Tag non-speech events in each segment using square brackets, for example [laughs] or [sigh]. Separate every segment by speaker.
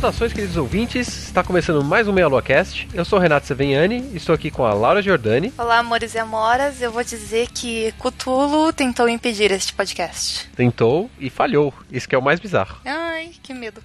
Speaker 1: Saudações, queridos ouvintes. Está começando mais um Meia Lua Cast. Eu sou o Renato Seveniani e estou aqui com a Laura Giordani.
Speaker 2: Olá, amores e amoras. Eu vou dizer que Cutulo tentou impedir este podcast.
Speaker 1: Tentou e falhou. Isso que é o mais bizarro. [laughs]
Speaker 2: Ai, que medo.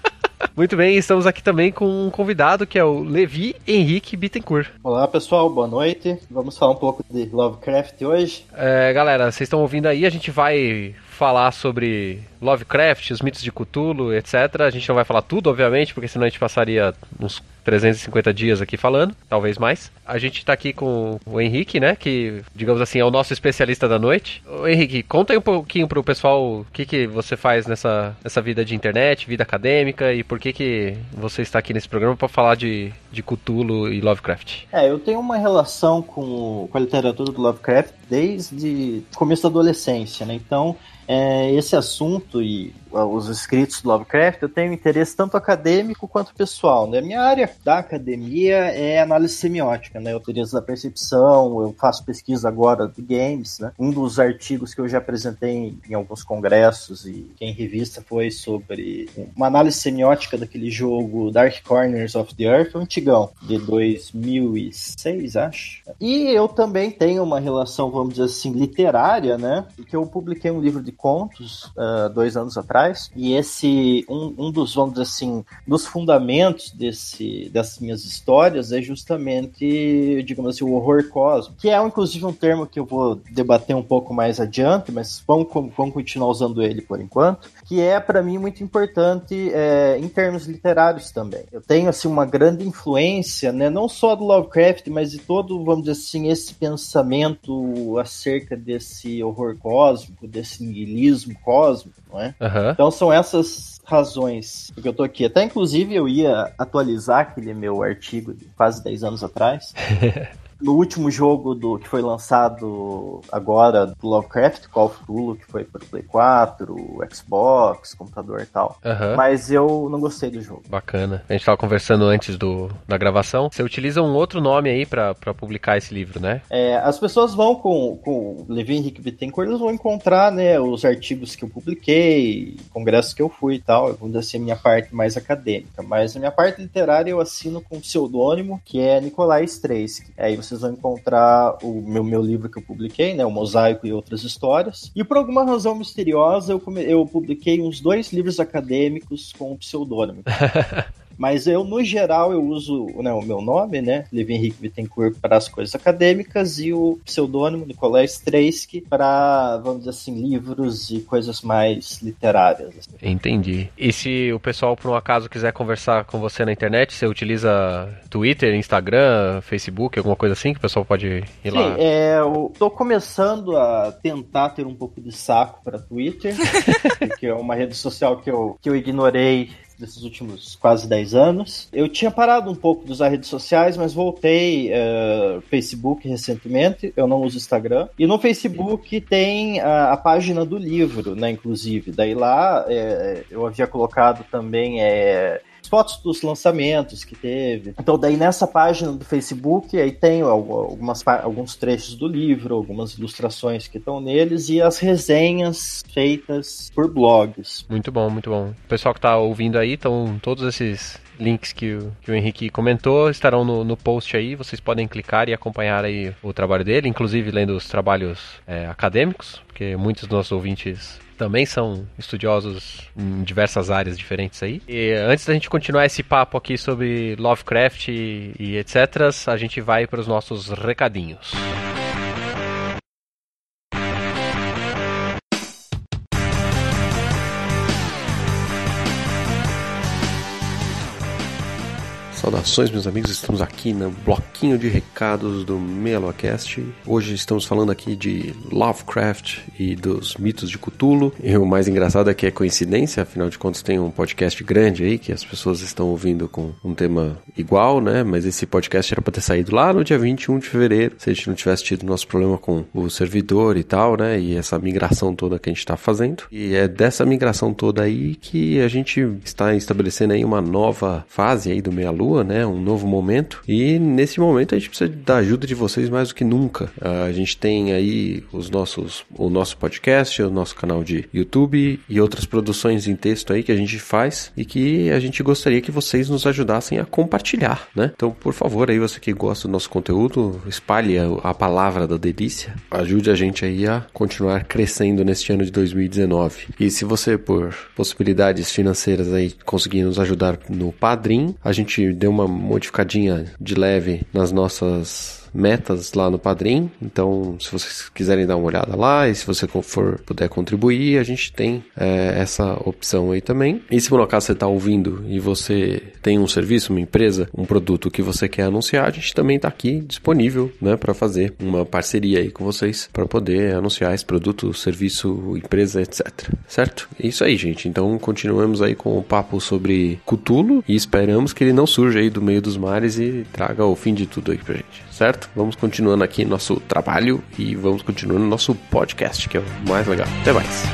Speaker 2: [laughs]
Speaker 1: Muito bem, estamos aqui também com um convidado que é o Levi Henrique Bittencourt.
Speaker 3: Olá pessoal, boa noite. Vamos falar um pouco de Lovecraft hoje.
Speaker 1: É, galera, vocês estão ouvindo aí, a gente vai falar sobre Lovecraft, os mitos de Cthulhu, etc. A gente não vai falar tudo, obviamente, porque senão a gente passaria uns 350 dias aqui falando, talvez mais. A gente tá aqui com o Henrique, né, que, digamos assim, é o nosso especialista da noite. Ô, Henrique, conta aí um pouquinho pro pessoal o que, que você faz nessa, nessa vida de internet, vida acadêmica e por que, que você está aqui nesse programa para falar de, de Cthulhu e Lovecraft.
Speaker 3: É, eu tenho uma relação com, com a literatura do Lovecraft desde começo da adolescência, né? Então, é, esse assunto e os escritos do Lovecraft, eu tenho interesse tanto acadêmico quanto pessoal. Né? Minha área da academia é análise semiótica, né? Eu teorias da percepção, eu faço pesquisa agora de games, né? Um dos artigos que eu já apresentei em alguns congressos e em revista foi sobre uma análise semiótica daquele jogo Dark Corners of the Earth, um antigão, de 2006, acho. E eu também tenho uma relação, vamos dizer assim, literária, né? Que eu publiquei um livro de contos uh, dois anos atrás. E esse, um, um dos, vamos dizer assim, dos fundamentos desse, dessas minhas histórias é justamente, digamos assim, o horror cósmico, que é inclusive um termo que eu vou debater um pouco mais adiante, mas vamos, vamos continuar usando ele por enquanto, que é para mim muito importante é, em termos literários também. Eu tenho assim uma grande influência, né, não só do Lovecraft, mas de todo, vamos dizer assim, esse pensamento acerca desse horror cósmico, desse nihilismo cósmico, não é?
Speaker 1: Uhum.
Speaker 3: Então são essas razões que eu tô aqui. Até inclusive eu ia atualizar aquele meu artigo de quase 10 anos atrás. [laughs] no último jogo do que foi lançado agora do Lovecraft, Call of Cthulhu, que foi para o Play 4, Xbox, computador e tal.
Speaker 1: Uhum.
Speaker 3: Mas eu não gostei do jogo.
Speaker 1: Bacana. A gente tava conversando antes do, da gravação. Você utiliza um outro nome aí para publicar esse livro, né?
Speaker 3: É, as pessoas vão com, com o Levi Henrique Bittencourt, eles vão encontrar, né, os artigos que eu publiquei, congressos que eu fui e tal. Vamos dizer assim, a minha parte mais acadêmica. Mas a minha parte literária eu assino com um pseudônimo, que é Nicolai Streisky. Aí você vocês encontrar o meu, meu livro que eu publiquei, né, o Mosaico e Outras Histórias. E por alguma razão misteriosa, eu, eu publiquei uns dois livros acadêmicos com o pseudônimo. [laughs] Mas eu, no geral, eu uso né, o meu nome, né? Levi Henrique Bittencourt para as coisas acadêmicas e o pseudônimo Nicolás Streisky para, vamos dizer assim, livros e coisas mais literárias. Assim.
Speaker 1: Entendi. E se o pessoal, por um acaso, quiser conversar com você na internet, você utiliza Twitter, Instagram, Facebook, alguma coisa assim que o pessoal pode ir
Speaker 3: Sim,
Speaker 1: lá?
Speaker 3: É, eu tô começando a tentar ter um pouco de saco para Twitter, [laughs] que é uma rede social que eu, que eu ignorei desses últimos quase 10 anos. Eu tinha parado um pouco de usar redes sociais, mas voltei uh, Facebook recentemente. Eu não uso Instagram. E no Facebook tem a, a página do livro, né? Inclusive. Daí lá é, eu havia colocado também é, fotos dos lançamentos que teve. Então, daí nessa página do Facebook, aí tem algumas, alguns trechos do livro, algumas ilustrações que estão neles e as resenhas feitas por blogs.
Speaker 1: Muito bom, muito bom. O pessoal que está ouvindo aí, estão todos esses links que o, que o Henrique comentou estarão no, no post aí. Vocês podem clicar e acompanhar aí o trabalho dele, inclusive lendo os trabalhos é, acadêmicos, porque muitos dos nossos ouvintes também são estudiosos em diversas áreas diferentes aí. E antes da gente continuar esse papo aqui sobre Lovecraft e, e etc., a gente vai para os nossos recadinhos. Saudações, meus amigos. Estamos aqui no bloquinho de recados do MeloCast. Hoje estamos falando aqui de Lovecraft e dos mitos de Cthulhu. E o mais engraçado é que é coincidência, afinal de contas tem um podcast grande aí que as pessoas estão ouvindo com um tema igual, né? Mas esse podcast era para ter saído lá no dia 21 de fevereiro, se a gente não tivesse tido nosso problema com o servidor e tal, né? E essa migração toda que a gente está fazendo. E é dessa migração toda aí que a gente está estabelecendo aí uma nova fase aí do Meia Lua lua, né? Um novo momento. E nesse momento a gente precisa da ajuda de vocês mais do que nunca. A gente tem aí os nossos, o nosso podcast, o nosso canal de YouTube e outras produções em texto aí que a gente faz e que a gente gostaria que vocês nos ajudassem a compartilhar, né? Então, por favor, aí você que gosta do nosso conteúdo, espalhe a, palavra da delícia. Ajude a gente aí a continuar crescendo neste ano de 2019. E se você, por possibilidades financeiras aí, conseguir nos ajudar no Padrim, a gente deu uma modificadinha de leve nas nossas metas lá no Padrim. Então, se vocês quiserem dar uma olhada lá e se você for puder contribuir, a gente tem é, essa opção aí também. E se por acaso você está ouvindo e você tem um serviço, uma empresa, um produto que você quer anunciar, a gente também está aqui disponível, né, para fazer uma parceria aí com vocês para poder anunciar esse produto, serviço, empresa, etc. Certo? É isso aí, gente. Então, continuamos aí com o papo sobre Cutulo e esperamos que ele não surja aí do meio dos mares e traga o fim de tudo aí pra gente certo? Vamos continuando aqui nosso trabalho e vamos continuando nosso podcast, que é o mais legal. Até mais.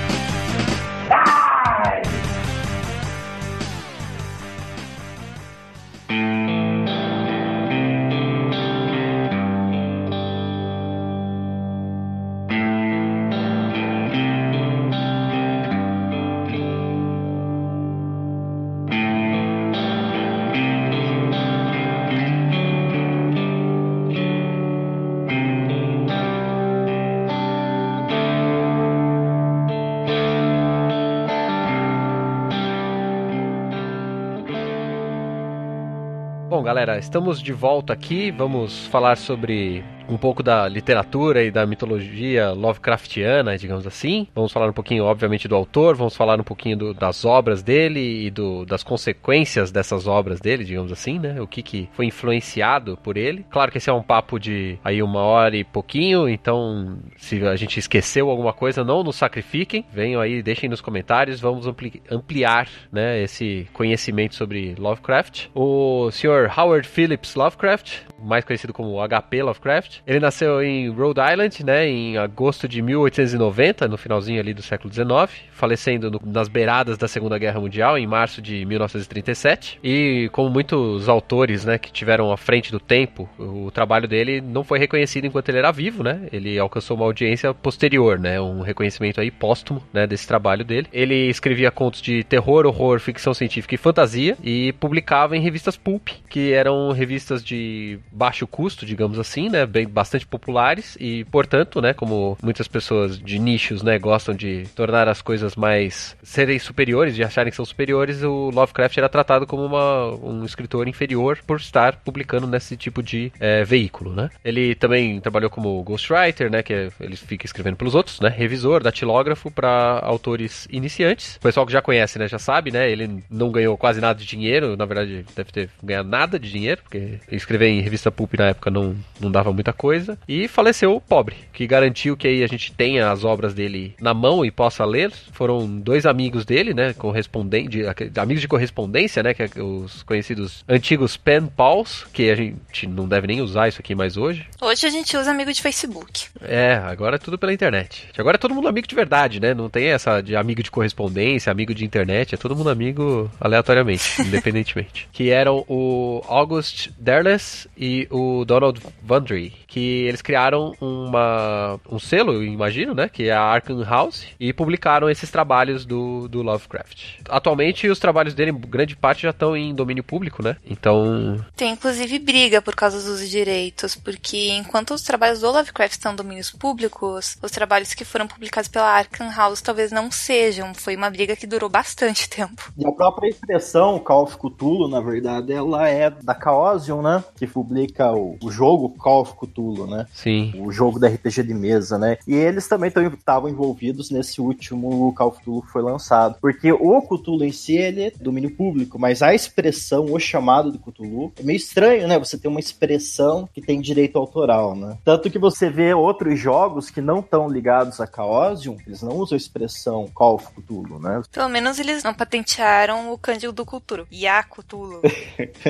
Speaker 1: Estamos de volta aqui. Vamos falar sobre um pouco da literatura e da mitologia Lovecraftiana, digamos assim. Vamos falar um pouquinho, obviamente, do autor, vamos falar um pouquinho do, das obras dele e do, das consequências dessas obras dele, digamos assim, né? O que, que foi influenciado por ele. Claro que esse é um papo de aí uma hora e pouquinho, então se a gente esqueceu alguma coisa, não nos sacrifiquem. Venham aí, deixem nos comentários, vamos ampli ampliar né, esse conhecimento sobre Lovecraft. O senhor Howard Phillips Lovecraft, mais conhecido como HP Lovecraft, ele nasceu em Rhode Island, né, em agosto de 1890, no finalzinho ali do século XIX, falecendo no, nas beiradas da Segunda Guerra Mundial, em março de 1937. E como muitos autores, né, que tiveram à frente do tempo, o trabalho dele não foi reconhecido enquanto ele era vivo, né? Ele alcançou uma audiência posterior, né, um reconhecimento aí póstumo, né, desse trabalho dele. Ele escrevia contos de terror, horror, ficção científica e fantasia e publicava em revistas pulp, que eram revistas de baixo custo, digamos assim, né, bem bastante populares e, portanto, né, como muitas pessoas de nichos, né, gostam de tornar as coisas mais serem superiores, de acharem que são superiores, o Lovecraft era tratado como uma, um escritor inferior por estar publicando nesse tipo de é, veículo, né? Ele também trabalhou como ghostwriter, né, que é, ele fica escrevendo pelos outros, né, revisor, datilógrafo para autores iniciantes. O pessoal que já conhece, né, já sabe, né, ele não ganhou quase nada de dinheiro, na verdade deve ter ganhado nada de dinheiro, porque escrever em revista pulp na época não, não dava muita coisa. E faleceu pobre, que garantiu que aí a gente tenha as obras dele na mão e possa ler. Foram dois amigos dele, né? Correspondente, amigos de correspondência, né? Que é os conhecidos antigos pen pals, que a gente não deve nem usar isso aqui mais hoje.
Speaker 2: Hoje a gente usa amigo de Facebook.
Speaker 1: É, agora é tudo pela internet. Agora é todo mundo amigo de verdade, né? Não tem essa de amigo de correspondência, amigo de internet, é todo mundo amigo aleatoriamente, [laughs] independentemente. Que eram o August Derles e o Donald Vandry, que eles criaram uma, um selo, imagino, né? Que é a Arkham House, e publicaram esses trabalhos do, do Lovecraft. Atualmente, os trabalhos dele, grande parte, já estão em domínio público, né? Então.
Speaker 2: Tem inclusive briga por causa dos direitos, porque enquanto os trabalhos do Lovecraft estão em domínios públicos, os trabalhos que foram publicados pela Arkham House talvez não sejam. Foi uma briga que durou bastante [laughs] tempo.
Speaker 3: E a própria expressão Call of Cthulhu, na verdade, ela é da Chaosium, né? Que publica o, o jogo Call of Cthulhu, né?
Speaker 1: Sim.
Speaker 3: O jogo da RPG de mesa, né? E eles também estavam envolvidos nesse último Call of Cthulhu que foi lançado. Porque o Cthulhu em si, ele é domínio público, mas a expressão, o chamado de Cthulhu, é meio estranho, né? Você tem uma expressão que tem direito autoral, né? Tanto que você vê outros jogos que não estão ligados a Chaosium, eles não usam a expressão Call of Cthulhu, né?
Speaker 2: Pelo menos eles não patentearam o cândido do Cthulhu. Ya Cthulhu.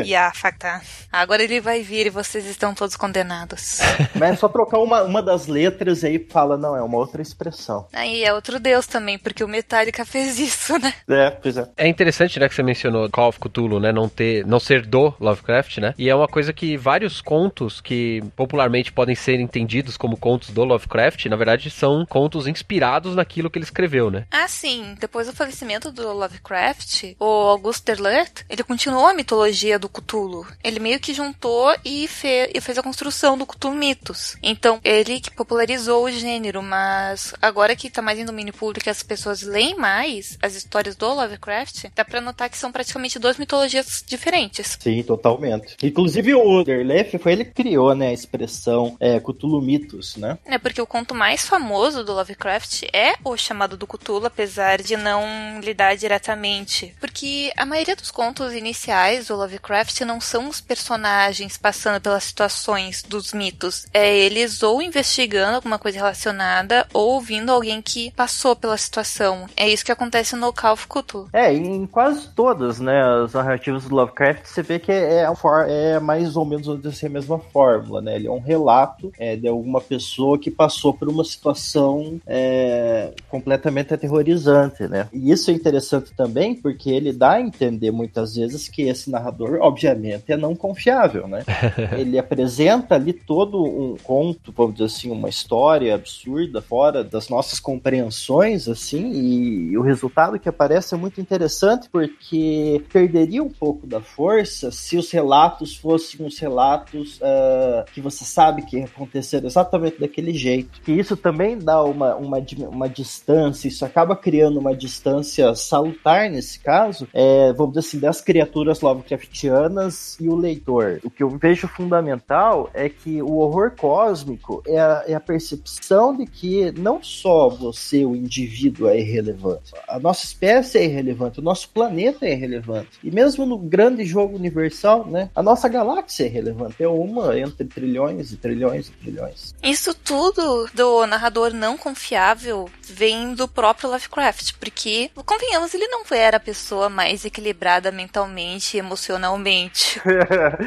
Speaker 2: ya Facta. Agora ele vai vir e vocês estão todos condenados. [laughs]
Speaker 3: Mas é só trocar uma, uma das letras e aí fala, não, é uma outra expressão.
Speaker 2: Aí é outro deus também, porque o Metallica [laughs] fez isso, né?
Speaker 3: É, pois é.
Speaker 1: É interessante, né, que você mencionou Call of Cthulhu, né, não ter, não ser do Lovecraft, né? E é uma coisa que vários contos que popularmente podem ser entendidos como contos do Lovecraft, na verdade são contos inspirados naquilo que ele escreveu, né?
Speaker 2: Ah, sim. Depois do falecimento do Lovecraft, o Auguste Derleth, ele continuou a mitologia do Cthulhu. Ele meio que juntou e, fe e fez a construção do Cthulhu Mitos. Então, ele que popularizou o gênero, mas agora que tá mais em domínio público e as pessoas leem mais as histórias do Lovecraft, dá pra notar que são praticamente duas mitologias diferentes.
Speaker 3: Sim, totalmente. Inclusive o Derleth foi ele que criou, né, a expressão é, Cthulhu Mitos, né?
Speaker 2: É porque o conto mais famoso do Lovecraft é o chamado do Cthulhu, apesar de não lidar diretamente. Porque a maioria dos contos iniciais do Lovecraft não são os personagens passando pelas situações dos mitos. É eles ou investigando alguma coisa relacionada ou ouvindo alguém que passou pela situação. É isso que acontece no Call of Cthulhu.
Speaker 3: É, em quase todas, né, as narrativas do Lovecraft, você vê que é, é mais ou menos assim, a mesma fórmula, né? Ele é um relato é, de alguma pessoa que passou por uma situação é, completamente aterrorizante, né? E isso é interessante também porque ele dá a entender muitas vezes que esse narrador, obviamente, é não confiável, né? [laughs] ele apresenta ali todo um conto, vamos dizer assim, uma história absurda fora das nossas compreensões, assim, e o resultado que aparece é muito interessante porque perderia um pouco da força se os relatos fossem os relatos uh, que você sabe que aconteceram exatamente daquele jeito. Que isso também dá uma, uma, uma distância, isso acaba criando uma distância salutar nesse caso, é, vamos dizer assim, das criaturas Lovecraftianas e o leitor. O que eu vejo fundamental é que o horror cósmico é a, é a percepção de que não só você, o indivíduo, é irrelevante, a nossa espécie é irrelevante, o nosso planeta é irrelevante. E mesmo no grande jogo universal, né, a nossa galáxia é irrelevante. É uma entre trilhões e trilhões e trilhões.
Speaker 2: Isso tudo do narrador não confiável vem do próprio Lovecraft, porque, convenhamos, ele não era a pessoa mais equilibrada mentalmente e emocionalmente.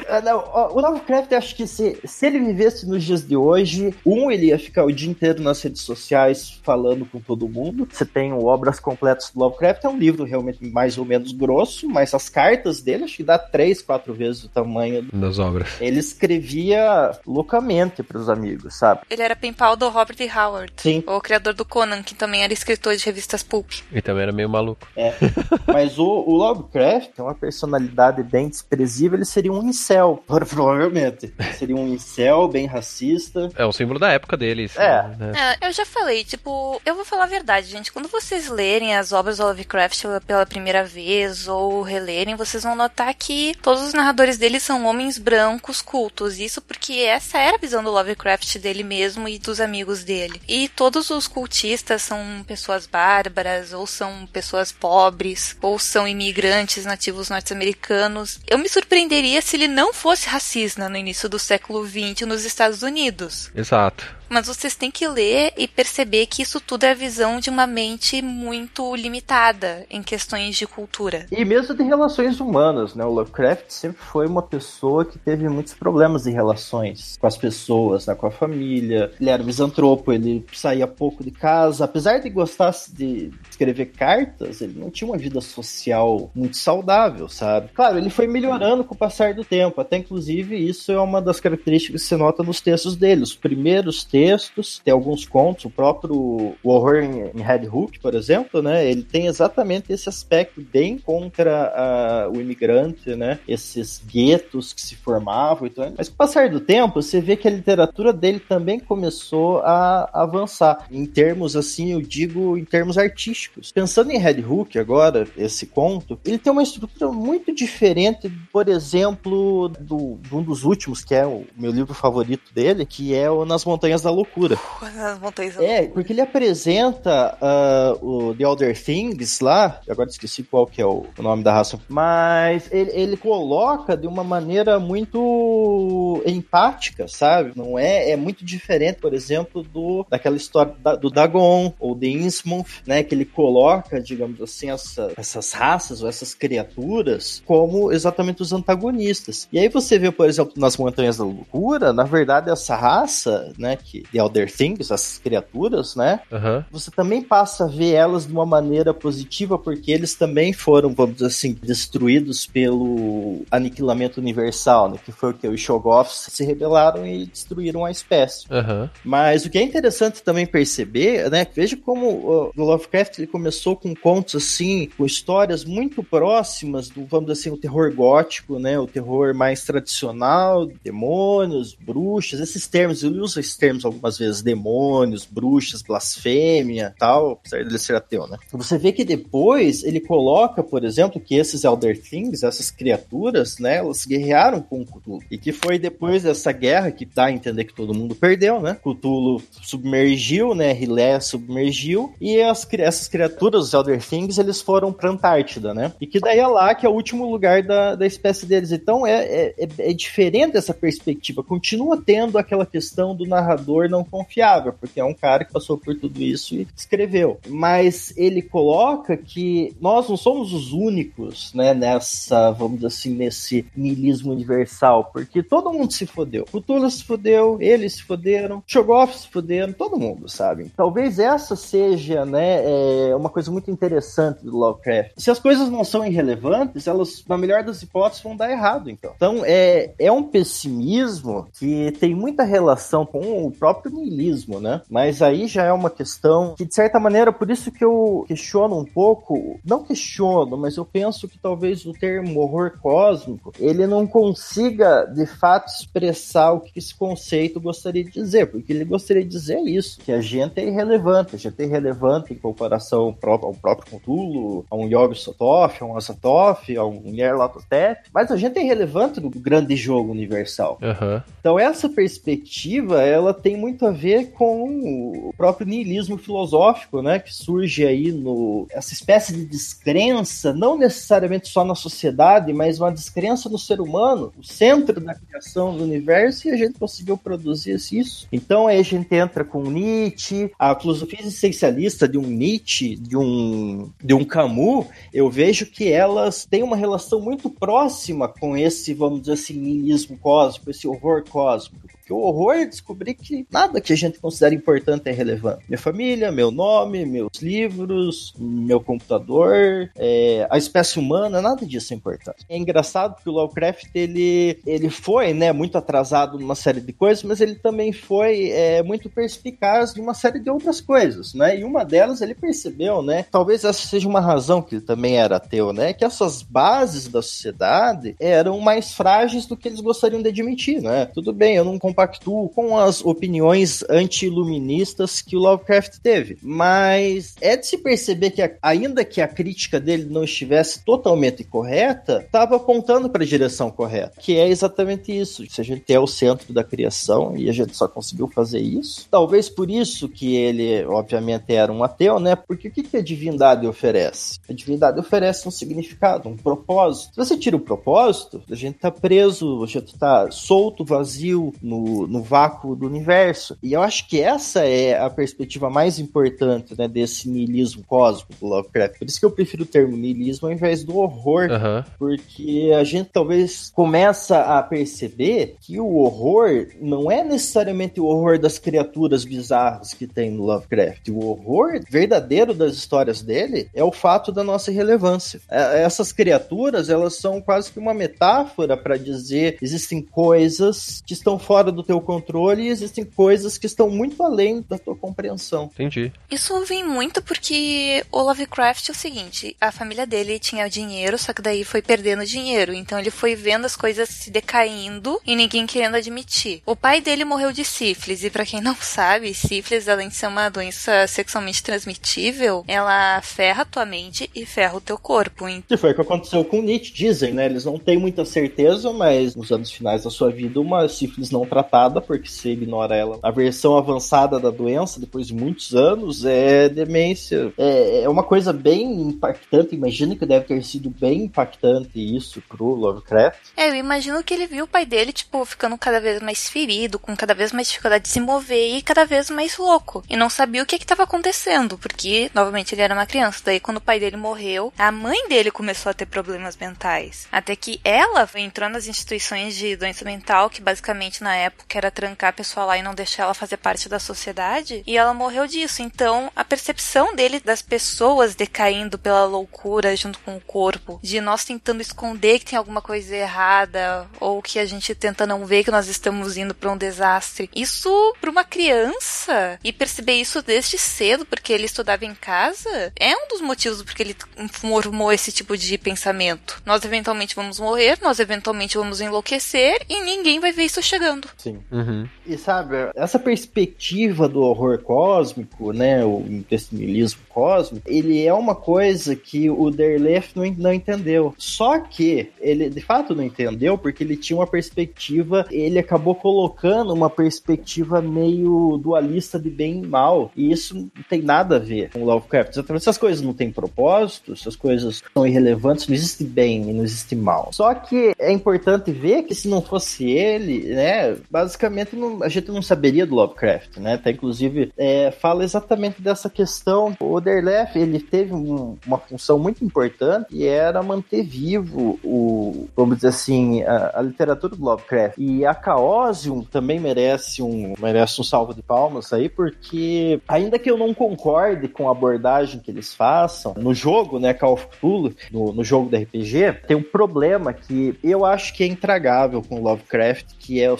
Speaker 3: É, [laughs] [laughs] não, o Lovecraft, acho que se, se ele vivesse nos dias de hoje, um, ele ia ficar o dia inteiro nas redes sociais falando com todo mundo. Você tem o Obras Completas do Lovecraft, é um livro realmente mais ou menos grosso, mas as cartas dele acho que dá três, quatro vezes o tamanho
Speaker 1: das obras.
Speaker 3: Ele escrevia loucamente para os amigos, sabe?
Speaker 2: Ele era penpal do Robert E. Howard,
Speaker 3: Sim.
Speaker 2: o criador do Conan, que também era escritor de revistas pulp.
Speaker 1: E também era meio maluco.
Speaker 3: É. [laughs] Mas o, o Lovecraft tem uma personalidade bem desprezível, ele seria um incel, provavelmente. Seria um incel bem racista.
Speaker 1: É o símbolo da época dele. Isso,
Speaker 3: É.
Speaker 1: né?
Speaker 2: É, eu já falei, tipo, eu vou falar a verdade, gente. Quando vocês lerem as obras do Lovecraft pela primeira vez ou relerem, vocês vão notar que todos os narradores dele são homens brancos cultos. Isso porque essa era a visão do Lovecraft dele mesmo e dos amigos dele. E todos os cultistas são pessoas bárbaras, ou são pessoas pobres, ou são imigrantes nativos norte-americanos. Eu me surpreenderia se ele não fosse racista no início do século XX nos Estados Unidos.
Speaker 1: Exato.
Speaker 2: Mas vocês têm que ler e perceber que isso tudo é a visão de uma mente muito limitada em questões de cultura.
Speaker 3: E mesmo de relações humanas, né? O Lovecraft sempre foi uma pessoa que teve muitos problemas de relações com as pessoas, né? com a família. Ele era misantropo, ele saía pouco de casa. Apesar de gostar de escrever cartas, ele não tinha uma vida social muito saudável, sabe? Claro, ele foi melhorando com o passar do tempo. Até inclusive isso é uma das características que se nota nos textos dele. Os primeiros textos textos, tem alguns contos, o próprio o horror em, em Red Hook, por exemplo, né? Ele tem exatamente esse aspecto bem contra uh, o imigrante, né? Esses guetos que se formavam e. Mas com o passar do tempo, você vê que a literatura dele também começou a avançar. Em termos, assim, eu digo em termos artísticos. Pensando em Red Hook agora, esse conto, ele tem uma estrutura muito diferente, por exemplo, do, de um dos últimos, que é o meu livro favorito dele, que é o Nas Montanhas da Loucura.
Speaker 2: Nas Montanhas da
Speaker 3: É, porque ele apresenta uh, o The Other Things lá, agora esqueci qual que é o, o nome da raça, mas ele, ele, coloca de uma maneira muito empática, sabe? Não é, é muito diferente, por exemplo, do daquela história da, do Dagon ou de Innsmouth, né, que ele coloca, digamos assim, essa, essas raças ou essas criaturas como exatamente os antagonistas. E aí você vê, por exemplo, nas Montanhas da Loucura, na verdade essa raça, né, que The Other Things, essas criaturas, né, uhum. você também passa a ver elas de uma maneira positiva porque eles também foram, vamos dizer assim, destruídos pelo aniquilamento universal, né, que foi o que os Shoggoths se rebelaram e destruíram a espécie. Uhum. Mas o que é interessante também perceber, né, veja como o Lovecraft ele começou com contos assim, com histórias muito próximas do, vamos dizer assim, o terror gótico, né, o terror mais tradicional, demônios, bruxas, esses termos, ele usa esses termos algumas vezes, demônios, bruxas, blasfêmia, tal, apesar dele ser ateu, né. Você vê que depois ele coloca, por exemplo, que esses Elder Things, essas criaturas, né, elas guerrearam com Cthulhu, e que foi depois dessa guerra que dá a entender que todo mundo perdeu, né, Cthulhu submergiu, né, Rilé submergiu, e as, essas criaturas, os Elder Things, eles foram pra Antártida, né, e que daí é lá que é o último lugar da, da espécie deles. Então é, é, é, é diferente essa perspectiva. Continua tendo aquela questão do narrador não confiável, porque é um cara que passou por tudo isso e escreveu. Mas ele coloca que nós não somos os únicos, né, nessa, vamos dizer assim, nesse niilismo universal, porque todo mundo se fodeu. Cthulhu se fodeu, eles se foderam, Shoggoth se foderam, todo mundo, sabe? Talvez essa seja, né, é uma coisa muito interessante do Lovecraft. Se as coisas não são irrelevantes, elas, na melhor das hipóteses, vão dar errado, então. Então, é, é um pessimismo que tem muita relação com o próprio niilismo, né? Mas aí já é uma questão que, de certa maneira, por isso que eu questiono um pouco, não questiono, mas eu penso que talvez o termo horror cósmico, ele não consiga, de fato, expressar o que esse conceito gostaria de dizer, porque ele gostaria de dizer isso, que a gente é irrelevante, a gente é irrelevante em comparação ao próprio, ao próprio Cthulhu, a um Yog Sothoth, a um Azathoth, a um Nyarlathotep, mas a gente é irrelevante no grande jogo universal. Uhum. Então essa perspectiva, ela tem muito a ver com o próprio niilismo filosófico, né, que surge aí no essa espécie de descrença, não necessariamente só na sociedade, mas uma descrença no ser humano, o centro da criação do universo, e a gente conseguiu produzir isso. Então aí a gente entra com Nietzsche, a filosofia existencialista de um Nietzsche, de um, de um Camus, eu vejo que elas têm uma relação muito próxima com esse, vamos dizer assim, niilismo cósmico, esse horror cósmico. Porque o horror é descobrir que nada que a gente considera importante é relevante. Minha família, meu nome, meus livros, meu computador, é, a espécie humana, nada disso é importante. É engraçado que o Lovecraft, ele, ele foi, né, muito atrasado numa série de coisas, mas ele também foi é, muito perspicaz em uma série de outras coisas, né? E uma delas ele percebeu, né? Talvez essa seja uma razão que ele também era ateu, né? Que essas bases da sociedade eram mais frágeis do que eles gostariam de admitir, né? Tudo bem, eu não compactuo com as opiniões anti-iluministas que o Lovecraft teve, mas é de se perceber que, ainda que a crítica dele não estivesse totalmente correta, estava apontando para a direção correta, que é exatamente isso. Se a gente é o centro da criação e a gente só conseguiu fazer isso, talvez por isso que ele, obviamente, era um ateu, né? Porque o que, que a divindade oferece? A divindade oferece um significado, um propósito. Se você tira o propósito, a gente tá preso, a gente tá solto, vazio no, no vácuo do universo. E eu acho que essa é a perspectiva mais importante, né, desse niilismo cósmico do Lovecraft. Por isso que eu prefiro o termo niilismo ao invés do horror, uhum. porque a gente talvez começa a perceber que o horror não é necessariamente o horror das criaturas bizarras que tem no Lovecraft. O horror verdadeiro das histórias dele é o fato da nossa irrelevância. É, essas criaturas, elas são quase que uma metáfora para dizer existem coisas que estão fora do teu controle e existem coisas que estão muito além da tua compreensão.
Speaker 1: Entendi.
Speaker 2: Isso vem muito porque o Lovecraft é o seguinte: a família dele tinha dinheiro, só que daí foi perdendo dinheiro. Então ele foi vendo as coisas se decaindo e ninguém querendo admitir. O pai dele morreu de sífilis, e para quem não [laughs] sabe, sífilis, além de ser uma doença sexualmente transmitível, ela ferra a tua mente e ferra o teu corpo.
Speaker 3: E foi o que aconteceu com Nietzsche, dizem, né? Eles não têm muita certeza, mas nos anos finais da sua vida, uma sífilis não tratada, porque se ignora ela, a versão avançada da doença, depois de muitos anos, é demência. É, é uma coisa bem impactante. Imagino que deve ter sido bem impactante isso pro Lovecraft.
Speaker 2: É, eu imagino que ele viu o pai dele, tipo, ficando cada vez mais ferido, com cada vez mais dificuldade de se mover e cada vez mais louco. E não sabia o que estava acontecendo, porque, novamente, ele era uma criança. Daí, quando o pai dele morreu, a mãe dele começou a ter problemas mentais. Até que ela entrou nas instituições de doença mental, que basicamente na época era trancar a pessoa lá e não deixar ela fazer parte da sociedade. E ela morreu disso. Então, a percepção dele das pessoas decaindo pela loucura junto com o corpo, de nós tentando esconder que tem alguma coisa errada, ou que a gente tenta não ver que nós estamos indo para um desastre. Isso, para uma criança, e perceber isso desde cedo, porque ele estudava em casa, é um dos motivos porque ele formou esse tipo de pensamento. Nós eventualmente vamos morrer, nós eventualmente vamos enlouquecer, e ninguém vai ver isso chegando.
Speaker 3: Sim. Uhum. E sabe, essa perspectiva do horror cósmico, né, o intestinismo cósmico, ele é uma coisa que o Derleth não, não entendeu. Só que ele de fato não entendeu porque ele tinha uma perspectiva, ele acabou colocando uma perspectiva meio dualista de bem e mal. E isso não tem nada a ver com Lovecraft. Exatamente essas coisas não têm propósito, essas coisas são irrelevantes, não existe bem e não existe mal. Só que é importante ver que se não fosse ele, né, basicamente não, a gente não saberia do Lovecraft, né? Até inclusive é, fala exatamente dessa questão. O Derleth, ele teve um, uma função muito importante e era manter vivo o, vamos dizer assim, a, a literatura do Lovecraft. E a Chaosium também merece um, merece um salvo de palmas aí, porque ainda que eu não concorde com a abordagem que eles façam, no jogo, né, Call of Cthulhu, no, no jogo da RPG, tem um problema que eu acho que é intragável com Lovecraft, que é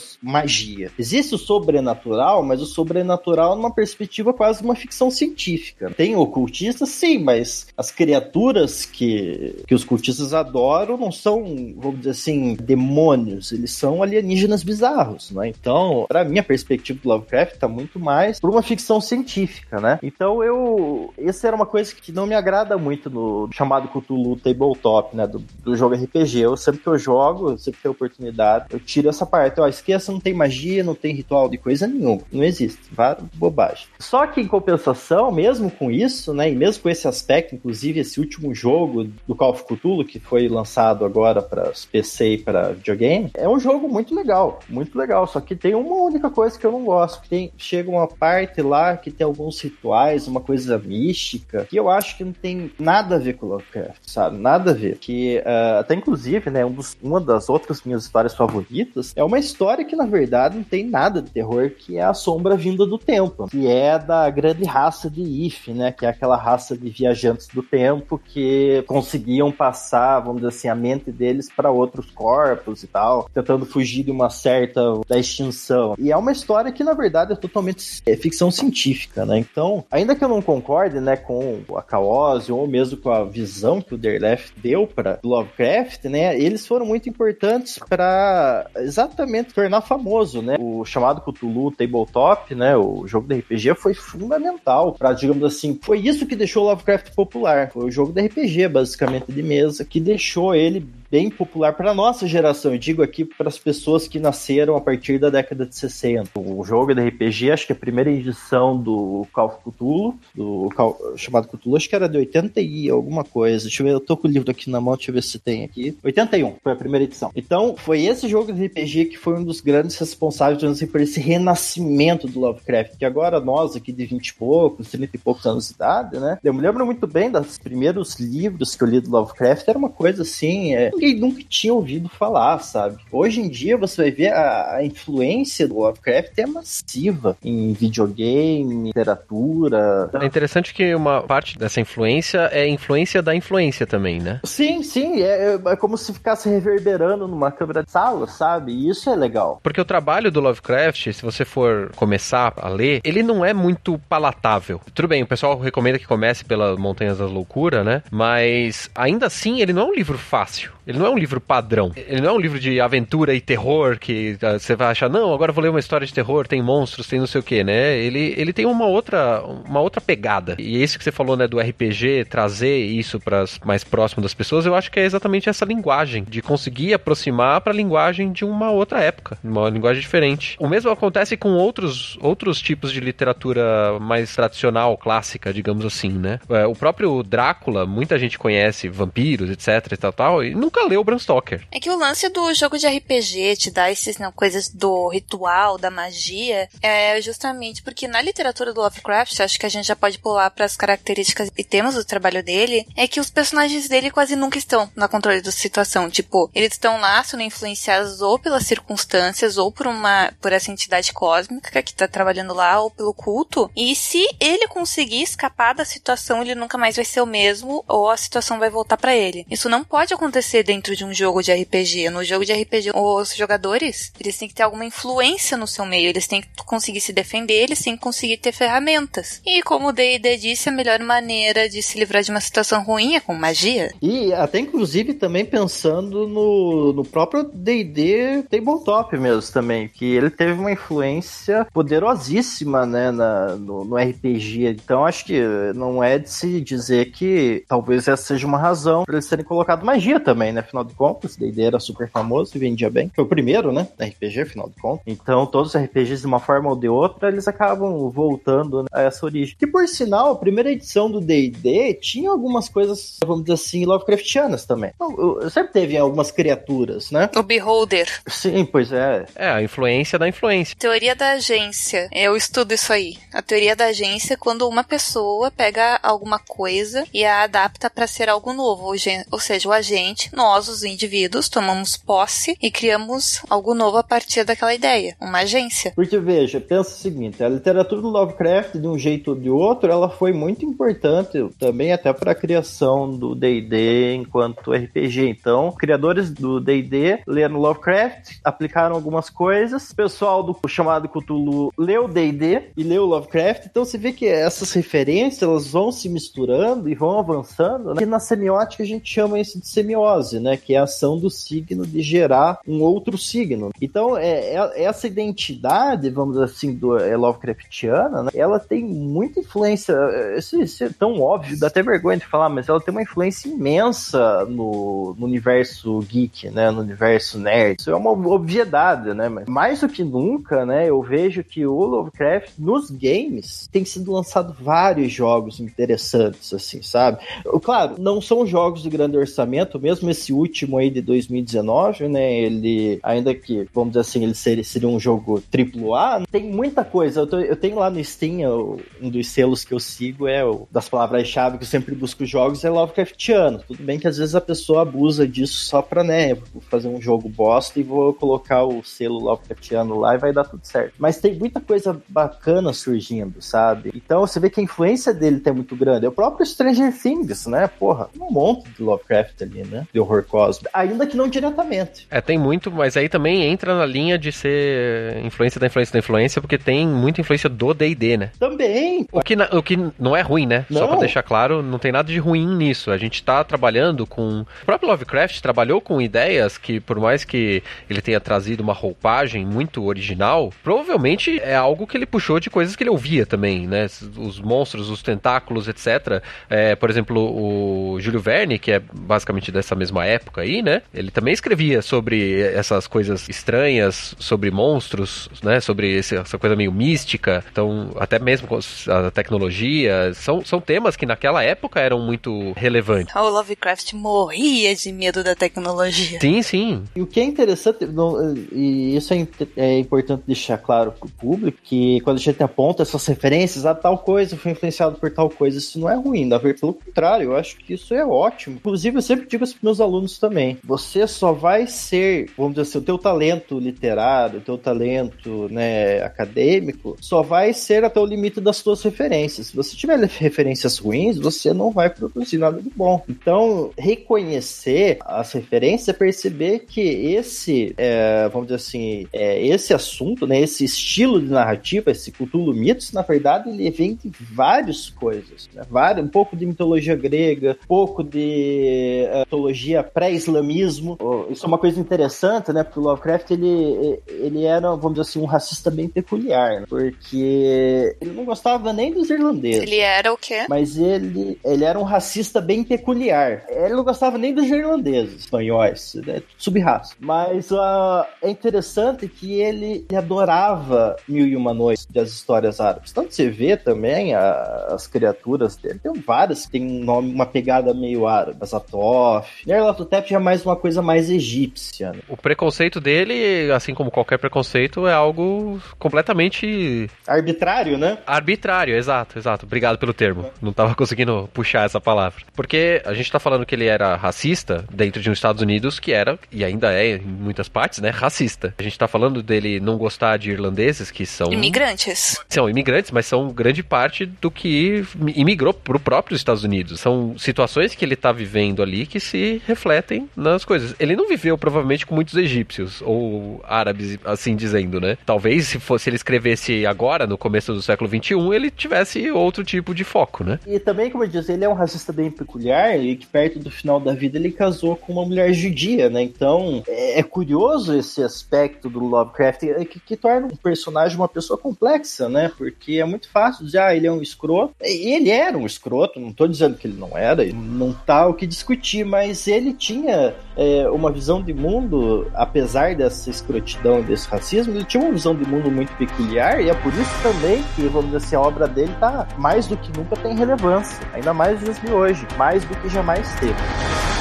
Speaker 3: magia. Existe o sobrenatural, mas o sobrenatural numa perspectiva quase uma ficção científica. Tem ocultistas, sim, mas as criaturas que, que os cultistas adoram não são, vamos dizer assim, demônios, eles são alienígenas bizarros, né? Então, para mim, a perspectiva do Lovecraft tá muito mais por uma ficção científica, né? Então, eu. Essa era uma coisa que não me agrada muito no chamado Cthulhu Tabletop, né? Do, do jogo RPG. Eu sempre que eu jogo, sempre que tenho oportunidade, eu tiro essa parte. Ó, esqueça, não tem magia, não tem ritual de coisa nenhuma. Não existe. Várias bobagem. Só que, em compensação, mesmo com isso, né? E mesmo com esse aspecto, inclusive esse último jogo do Call of Cthulhu, que foi lançado agora para PC e para videogame, é um jogo muito legal. Muito legal. Só que tem uma única coisa que eu não gosto. Que tem, chega uma parte lá que tem alguns rituais, uma coisa mística, que eu acho que não tem nada a ver com Lovecraft, sabe? Nada a ver. Que uh, até inclusive, né, um dos, uma das outras minhas histórias favoritas é uma história que, na verdade, não tem nada de terror, que é a sombra vinda do tempo. Que é da grande raça de If, né? Que é aquela raça de viajantes do tempo que conseguiam passar, vamos dizer assim, a mente deles para outros corpos e tal, tentando fugir de uma certa da extinção. E é uma história que, na verdade, é totalmente é ficção científica, né? Então, ainda que eu não concorde, né, com a Kaosi ou mesmo com a visão que o Derleth deu para Lovecraft, né, eles foram muito importantes para exatamente tornar famoso, né? O chamado Cthulhu Tabletop, né, o jogo de RPG foi fundamental para, digamos assim, foi isso que deixou Lovecraft popular. Foi o jogo de RPG, basicamente de mesa, que deixou ele bem popular para nossa geração. Eu digo aqui para as pessoas que nasceram a partir da década de 60. O jogo de RPG, acho que a primeira edição do Call of Cthulhu, do Call, chamado Cthulhu, acho que era de 80 e alguma coisa. Deixa eu ver, eu tô com o livro aqui na mão, deixa eu ver se tem aqui. 81 foi a primeira edição. Então, foi esse jogo de RPG que foi um dos grandes responsáveis assim, por esse renascimento do Lovecraft, que agora nós aqui de 20 e poucos, 30 e poucos anos de idade, né? Eu me lembro muito bem dos primeiros livros que eu li do Lovecraft, era uma coisa assim, é, ninguém nunca tinha ouvido falar, sabe? Hoje em dia você vai ver a, a influência do Lovecraft é massiva em videogame, literatura.
Speaker 1: É interessante que uma parte dessa influência é influência da influência também, né?
Speaker 3: Sim, sim, é, é, é como se ficasse reverberando numa câmera de sala, sabe? E isso é legal.
Speaker 1: Porque o trabalho do Lovecraft, se você for começar a ler, ele não é muito palatável. Tudo bem, o pessoal recomenda que comece pela Montanhas da Loucura, né? Mas ainda assim, ele não é um livro fácil. Ele não é um livro padrão. Ele não é um livro de aventura e terror que uh, você vai achar, não, agora vou ler uma história de terror, tem monstros, tem não sei o que, né? Ele, ele tem uma outra, uma outra pegada. E isso que você falou, né, do RPG, trazer isso para mais próximo das pessoas, eu acho que é exatamente essa linguagem, de conseguir aproximar para a linguagem de uma outra época, uma linguagem diferente. O mesmo acontece com outros, outros tipos de literatura mais tradicional, clássica, digamos assim, né? É, o próprio Drácula, muita gente conhece vampiros, etc e tal, tal, e nunca leu Bram Stoker.
Speaker 2: É que o lance do jogo de RPG te dá esses não, coisas do ritual, da magia, é justamente porque na literatura do Lovecraft, acho que a gente já pode pular para as características e temas do trabalho dele, é que os personagens dele quase nunca estão na controle da situação. Tipo, eles estão lá sendo influenciados ou pelas circunstâncias ou por uma por essa entidade cósmica que tá trabalhando lá ou pelo culto. E se ele conseguir escapar da situação, ele nunca mais vai ser o mesmo ou a situação vai voltar para ele. Isso não pode acontecer dentro de um jogo de RPG. No jogo de RPG, os jogadores, eles têm que ter alguma influência no seu meio, eles têm que conseguir se defender, eles têm que conseguir ter ferramentas. E como o D&D disse, a melhor maneira de se livrar de uma situação ruim é com magia.
Speaker 3: E até inclusive também pensando no, no próprio D&D Tabletop mesmo também, que ele teve uma influência poderosíssima, né, na, no, no RPG. Então acho que não é de se dizer que talvez essa seja uma razão para eles terem colocado magia também, né? Afinal de contas, D&D era super famoso e vendia bem. Foi o primeiro, né? RPG, afinal de contas. Então todos os RPGs de uma forma ou de outra, eles acabam voltando né, a essa origem. Que por sinal, a primeira edição do D&D tinha algumas coisas, vamos dizer assim, Lovecraftianas também. Então, sempre teve algumas criaturas, né?
Speaker 2: O Beholder.
Speaker 3: Sim, pois é.
Speaker 1: É, a influência da influência.
Speaker 2: Teoria da agência. Eu estudo isso aí. A teoria da agência é quando uma pessoa pega alguma coisa e a adapta para ser algo novo. Ou seja, o agente, nós, os indivíduos, tomamos posse e criamos algo novo a partir daquela ideia. Uma agência.
Speaker 3: Porque, veja, pensa o seguinte: a literatura do Lovecraft, de um jeito ou de outro, ela foi muito importante também até para a criação do D&D enquanto RPG. Então, criadores do D&D leram Lovecraft, aplicaram algumas coisas. O pessoal do chamado Cthulhu leu D&D e leu Lovecraft. Então, você vê que essas referências elas vão se misturando e vão avançando. Né? E na semiótica a gente chama isso de semiose, né? Que é a ação do signo de gerar um outro signo. Então, é, é essa identidade, vamos dizer assim, do é, Lovecraftiana, né? ela tem muita influência. Isso, isso, é tão óbvio, dá até vergonha de falar, mas ela tem uma influência imensa no, no universo geek, né? No universo nerd. Isso é uma obviedade, né? Mas mais do que nunca, né? Eu vejo que o Lovecraft nos games tem sido lançado vários jogos interessantes, assim, sabe? Claro, não são jogos de grande orçamento, mesmo esse último aí de 2019, né? Ele, ainda que, vamos dizer assim, ele seria, seria um jogo AAA, tem muita coisa. Eu, tô, eu tenho lá no Steam, eu, um dos selos que eu sigo é o das palavras-chave que eu sempre busco jogos é Lovecraftiano. Tudo bem que às vezes a pessoa abusa disso só pra, né, fazer um jogo bosta e vou colocar o selo Lovecraftiano lá e vai dar tudo certo. Mas tem muita coisa bacana surgindo, sabe? Então você vê que a influência dele tá muito grande. É o próprio Stranger Things, né? Porra, um monte de Lovecraft ali, né? De horror cósmico. Ainda que não diretamente.
Speaker 1: É, tem muito, mas aí também entra na linha de ser influência da influência da influência, porque tem muita influência do D&D, né?
Speaker 3: Também.
Speaker 1: O que, o que não é ruim, né?
Speaker 3: Não.
Speaker 1: Só pra deixar claro, não tem nada de ruim nisso. A gente tá trabalhando com... O próprio Lovecraft trabalhou com ideias que, por mais que ele tenha trazido uma roupagem muito original, provavelmente é algo que ele puxou de coisas que ele ouvia também, né? Os monstros, os tentáculos, etc. É, por exemplo, o Júlio Verne, que é basicamente dessa mesma época aí, né? Ele também escrevia sobre essas coisas estranhas, sobre monstros, né? Sobre essa coisa meio mística. Então, até mesmo a tecnologia, são, são temas que naquela época eram muito relevantes.
Speaker 2: O Lovecraft morria de medo da tecnologia.
Speaker 1: Sim, sim.
Speaker 3: E o que é interessante, não, e isso é, é, importante deixar claro pro público, que quando a gente aponta essas referências a tal coisa, foi influenciado por tal coisa, isso não é ruim, na verdade, pelo contrário, eu acho que isso é ótimo. Inclusive, eu sempre digo para meus alunos também. Você só vai ser, vamos dizer assim, o teu talento literário, o teu talento né, acadêmico, só vai ser até o limite das tuas referências. Se você tiver referências ruins, você não vai produzir nada de bom. Então, reconhecer as referências é perceber que esse, é, vamos dizer assim, é, esse assunto, né, esse estilo de narrativa, esse Cthulhu Mitos, na verdade, ele vem de várias coisas. Né? Um pouco de mitologia grega, pouco de uh, mitologia pré-islamismo. Isso é uma coisa interessante, né? Porque o Lovecraft, ele, ele era, vamos dizer assim, um racista bem peculiar, né? porque ele não gostava nem dos irlandeses.
Speaker 2: Ele era o quê?
Speaker 3: Mas ele, ele era um racista bem peculiar. Ele não gostava nem dos irlandeses, espanhóis, né? Subraça. Mas uh, é interessante que ele, ele adorava Mil e Uma Noites das histórias árabes. Tanto você vê também a, as criaturas dele, tem várias que tem um nome, uma pegada meio árabe. Azatoth. Nyarlathotep já é mais uma coisa mais egípcia. Né?
Speaker 1: O preconceito dele, assim como qualquer preconceito, é algo completamente...
Speaker 3: Arbitrário, né?
Speaker 1: Arbitrário, exato, exato. Obrigado pelo termo. Não tava conseguindo puxar essa palavra. Porque a gente tá falando que ele era racista dentro de um Estados Unidos que era, e ainda é em muitas partes, né, racista. A gente tá falando dele não gostar de irlandeses que são...
Speaker 2: Imigrantes.
Speaker 1: São imigrantes, mas são grande parte do que imigrou pro próprio Estados Unidos. São situações que ele tá vivendo ali que se refletem nas coisas. Ele não viveu provavelmente com muitos egípcios ou árabes, assim dizendo, né? Talvez se fosse ele escrevesse agora, no começo do século XXI, ele tivesse outro tipo de foco, né?
Speaker 3: E também, como eu disse, ele é um racista bem peculiar e que perto do final da vida ele casou com uma mulher judia, né? Então é, é curioso esse aspecto do Lovecraft que, que torna um personagem uma pessoa complexa, né? Porque é muito fácil dizer, ah, ele é um escroto. E ele era um escroto, não tô dizendo que ele não era, não tá o que discutir, mas ele tinha é, uma visão de mundo, apesar dessa escrotidão e desse racismo, ele tinha uma visão de mundo muito peculiar e é por isso também que, vamos dizer assim, a obra dele tá mais do que nunca tem relevância, ainda mais nos dias de hoje, mais do que jamais teve.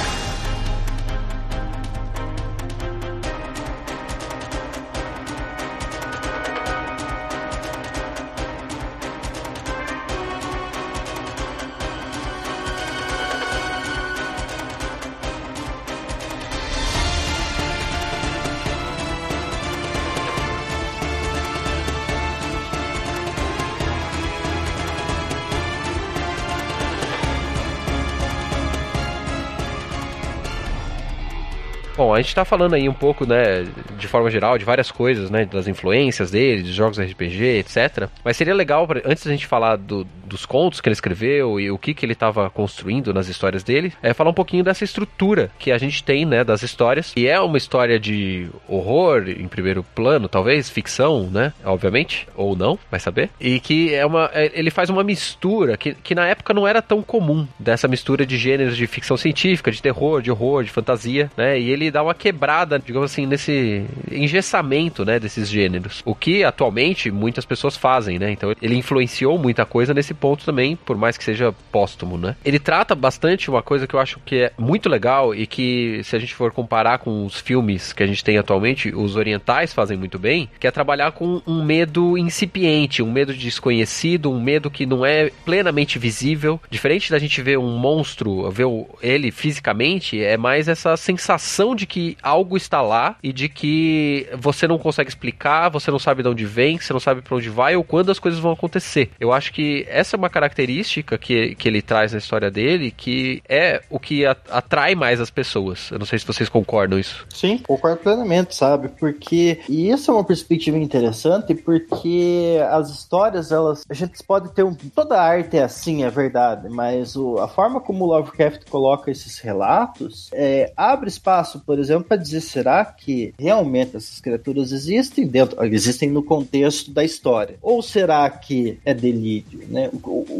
Speaker 1: A gente tá falando aí um pouco, né, de forma geral, de várias coisas, né, das influências dele, de jogos RPG, etc. Mas seria legal, antes da gente falar do, dos contos que ele escreveu e o que, que ele estava construindo nas histórias dele, é falar um pouquinho dessa estrutura que a gente tem, né, das histórias. E é uma história de horror, em primeiro plano, talvez, ficção, né, obviamente, ou não, vai saber. E que é uma, é, ele faz uma mistura que, que na época não era tão comum, dessa mistura de gêneros de ficção científica, de terror, de horror, de fantasia, né, e ele dá uma quebrada, digamos assim, nesse engessamento, né, desses gêneros. O que atualmente muitas pessoas fazem, né? Então ele influenciou muita coisa nesse ponto também, por mais que seja póstumo, né? Ele trata bastante uma coisa que eu acho que é muito legal e que se a gente for comparar com os filmes que a gente tem atualmente, os orientais fazem muito bem, que é trabalhar com um medo incipiente, um medo desconhecido, um medo que não é plenamente visível. Diferente da gente ver um monstro, ver ele fisicamente, é mais essa sensação de que algo está lá e de que você não consegue explicar, você não sabe de onde vem, você não sabe para onde vai ou quando as coisas vão acontecer. Eu acho que essa é uma característica que, que ele traz na história dele que é o que atrai mais as pessoas. Eu não sei se vocês concordam isso.
Speaker 3: Sim, concordo plenamente, sabe? Porque e isso é uma perspectiva interessante porque as histórias elas a gente pode ter um toda a arte é assim, é verdade, mas o, a forma como o Lovecraft coloca esses relatos é, abre espaço por exemplo, para dizer será que realmente essas criaturas existem dentro, existem no contexto da história? Ou será que é delírio, né?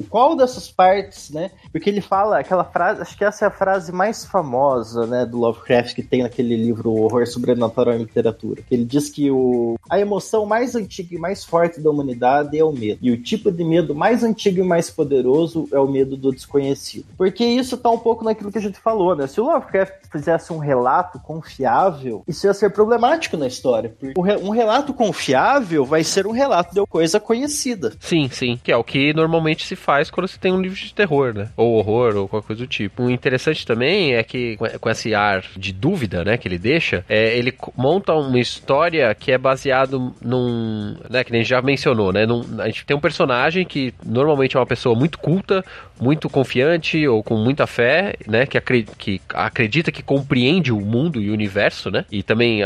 Speaker 3: Qual dessas partes, né? Porque ele fala aquela frase, acho que essa é a frase mais famosa, né, do Lovecraft que tem naquele livro Horror Sobrenatural em Literatura. Que ele diz que o, a emoção mais antiga e mais forte da humanidade é o medo. E o tipo de medo mais antigo e mais poderoso é o medo do desconhecido. Porque isso tá um pouco naquilo que a gente falou, né? Se o Lovecraft fizesse um relato confiável, isso ia ser problemático na história. Porque um relato confiável vai ser um relato de coisa conhecida.
Speaker 1: Sim, sim. Que é o que normalmente normalmente se faz quando se tem um livro de terror, né? Ou horror, ou qualquer coisa do tipo. O interessante também é que, com esse ar de dúvida, né, que ele deixa, é, ele monta uma história que é baseado num, né, que nem a gente já mencionou, né? Num, a gente tem um personagem que normalmente é uma pessoa muito culta, muito confiante ou com muita fé, né? Que, acredita que, acredita que compreende o mundo e o universo, né? E também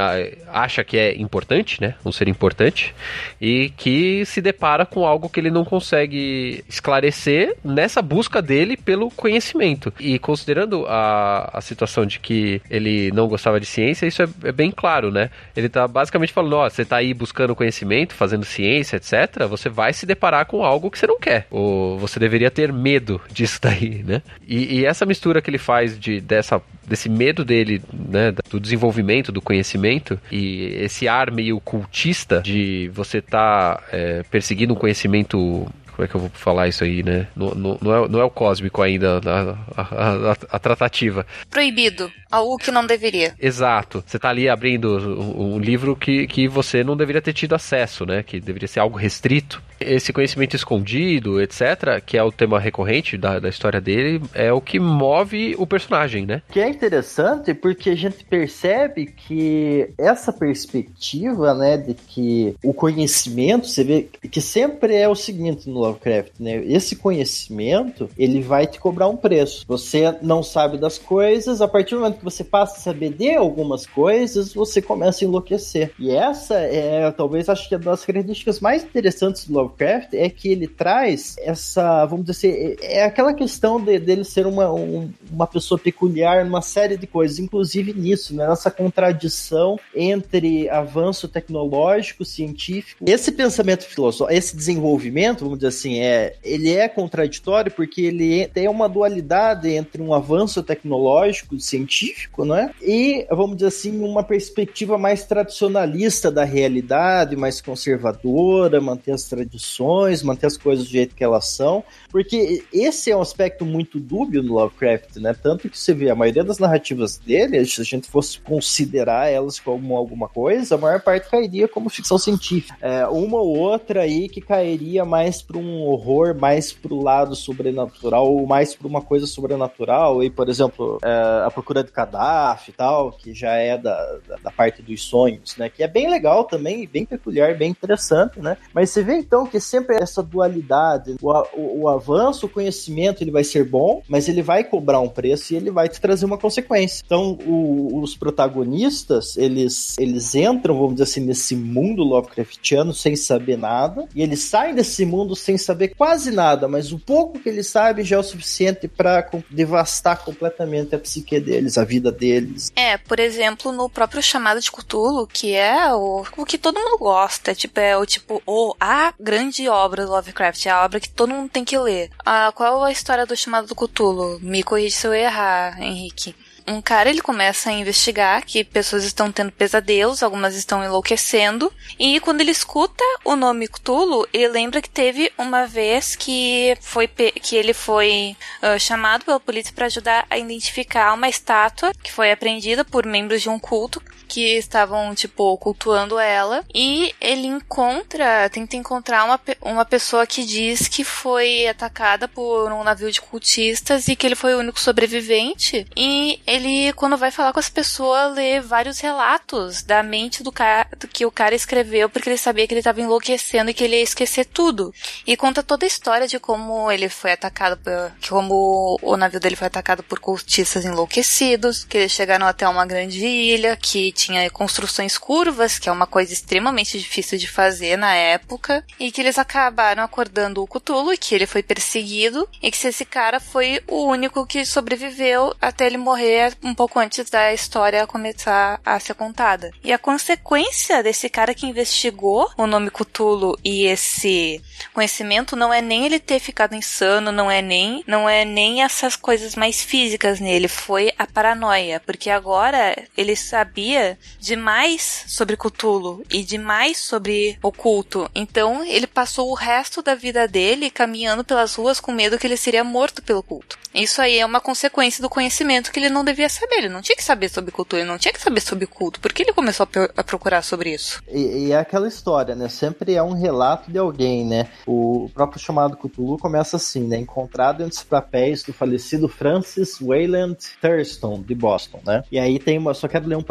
Speaker 1: acha que é importante, né? Um ser importante. E que se depara com algo que ele não consegue esclarecer nessa busca dele pelo conhecimento. E considerando a, a situação de que ele não gostava de ciência, isso é, é bem claro, né? Ele tá basicamente falando: ó, você tá aí buscando conhecimento, fazendo ciência, etc. Você vai se deparar com algo que você não quer. Ou você deveria ter medo [laughs] disso daí, né? E, e, essa mistura que ele faz de, dessa, desse medo dele, né, do desenvolvimento do conhecimento e esse ar meio cultista de você tá, é, perseguindo um conhecimento como é que eu vou falar isso aí, né? Não, não, não, é, não é o cósmico ainda a, a, a, a, tratativa.
Speaker 2: Proibido. Algo que não deveria.
Speaker 1: Exato. Você está ali abrindo um, um, livro que, que você não deveria ter tido acesso, né? Que deveria ser algo restrito esse conhecimento escondido, etc., que é o tema recorrente da, da história dele, é o que move o personagem, né?
Speaker 3: Que é interessante porque a gente percebe que essa perspectiva, né, de que o conhecimento, você vê que sempre é o seguinte no Lovecraft, né? Esse conhecimento, ele vai te cobrar um preço. Você não sabe das coisas, a partir do momento que você passa a saber de algumas coisas, você começa a enlouquecer. E essa é, talvez, acho que é uma das características mais interessantes do Lovecraft Lovecraft é que ele traz essa, vamos dizer assim, é aquela questão de, dele ser uma, um, uma pessoa peculiar numa série de coisas, inclusive nisso, né, nessa contradição entre avanço tecnológico, científico, esse pensamento filosófico, esse desenvolvimento, vamos dizer assim, é, ele é contraditório porque ele tem uma dualidade entre um avanço tecnológico, científico, não é? E, vamos dizer assim, uma perspectiva mais tradicionalista da realidade, mais conservadora, manter as tradições tradições, manter as coisas do jeito que elas são, porque esse é um aspecto muito dúbio no Lovecraft, né? Tanto que você vê a maioria das narrativas dele, se a gente fosse considerar elas como alguma coisa, a maior parte cairia como ficção científica. É, uma ou outra aí que cairia mais para um horror, mais para o lado sobrenatural, ou mais para uma coisa sobrenatural, e por exemplo, é, a procura de Kadhafi e tal, que já é da, da, da parte dos sonhos, né? Que é bem legal também, bem peculiar, bem interessante, né? Mas você vê então que sempre essa dualidade, o, o, o, avanço, o conhecimento, ele vai ser bom, mas ele vai cobrar um preço e ele vai te trazer uma consequência. Então, o, os protagonistas, eles, eles entram, vamos dizer assim, nesse mundo Lovecraftiano sem saber nada, e eles saem desse mundo sem saber quase nada, mas o pouco que eles sabem já é o suficiente para devastar completamente a psique deles, a vida deles.
Speaker 2: É, por exemplo, no próprio chamado de Cthulhu, que é o, o que todo mundo gosta, tipo, é o tipo, o a grande obra do Lovecraft, é a obra que todo mundo tem que ler. Ah, qual a história do chamado do Cthulhu? Me corrija se eu errar, Henrique um cara ele começa a investigar que pessoas estão tendo pesadelos, algumas estão enlouquecendo, e quando ele escuta o nome Cthulhu, ele lembra que teve uma vez que foi que ele foi uh, chamado pela polícia para ajudar a identificar uma estátua que foi apreendida por membros de um culto que estavam, tipo, cultuando ela. E ele encontra, tenta encontrar uma, uma pessoa que diz que foi atacada por um navio de cultistas e que ele foi o único sobrevivente. E ele, quando vai falar com essa pessoa, lê vários relatos da mente do cara do que o cara escreveu, porque ele sabia que ele estava enlouquecendo e que ele ia esquecer tudo. E conta toda a história de como ele foi atacado por, como o navio dele foi atacado por cultistas enlouquecidos, que eles chegaram até uma grande ilha, que tinha construções curvas, que é uma coisa extremamente difícil de fazer na época, e que eles acabaram acordando o Cthulhu, que ele foi perseguido, e que esse cara foi o único que sobreviveu até ele morrer um pouco antes da história começar a ser contada. E a consequência desse cara que investigou o nome Cthulhu e esse conhecimento não é nem ele ter ficado insano, não é nem não é nem essas coisas mais físicas nele, foi a paranoia, porque agora ele sabia demais sobre Cthulhu e demais sobre o culto. Então ele passou o resto da vida dele caminhando pelas ruas com medo que ele seria morto pelo culto. Isso aí é uma consequência do conhecimento que ele não devia saber. Ele não tinha que saber sobre cultura, ele não tinha que saber sobre culto. Por que ele começou a, procurar sobre isso?
Speaker 3: E, e, é aquela história, né? Sempre é um relato de alguém, né? O próprio chamado Cthulhu começa assim, né? Encontrado entre os papéis do falecido Francis Wayland Thurston, de Boston, né? E aí tem uma. Só quero ler um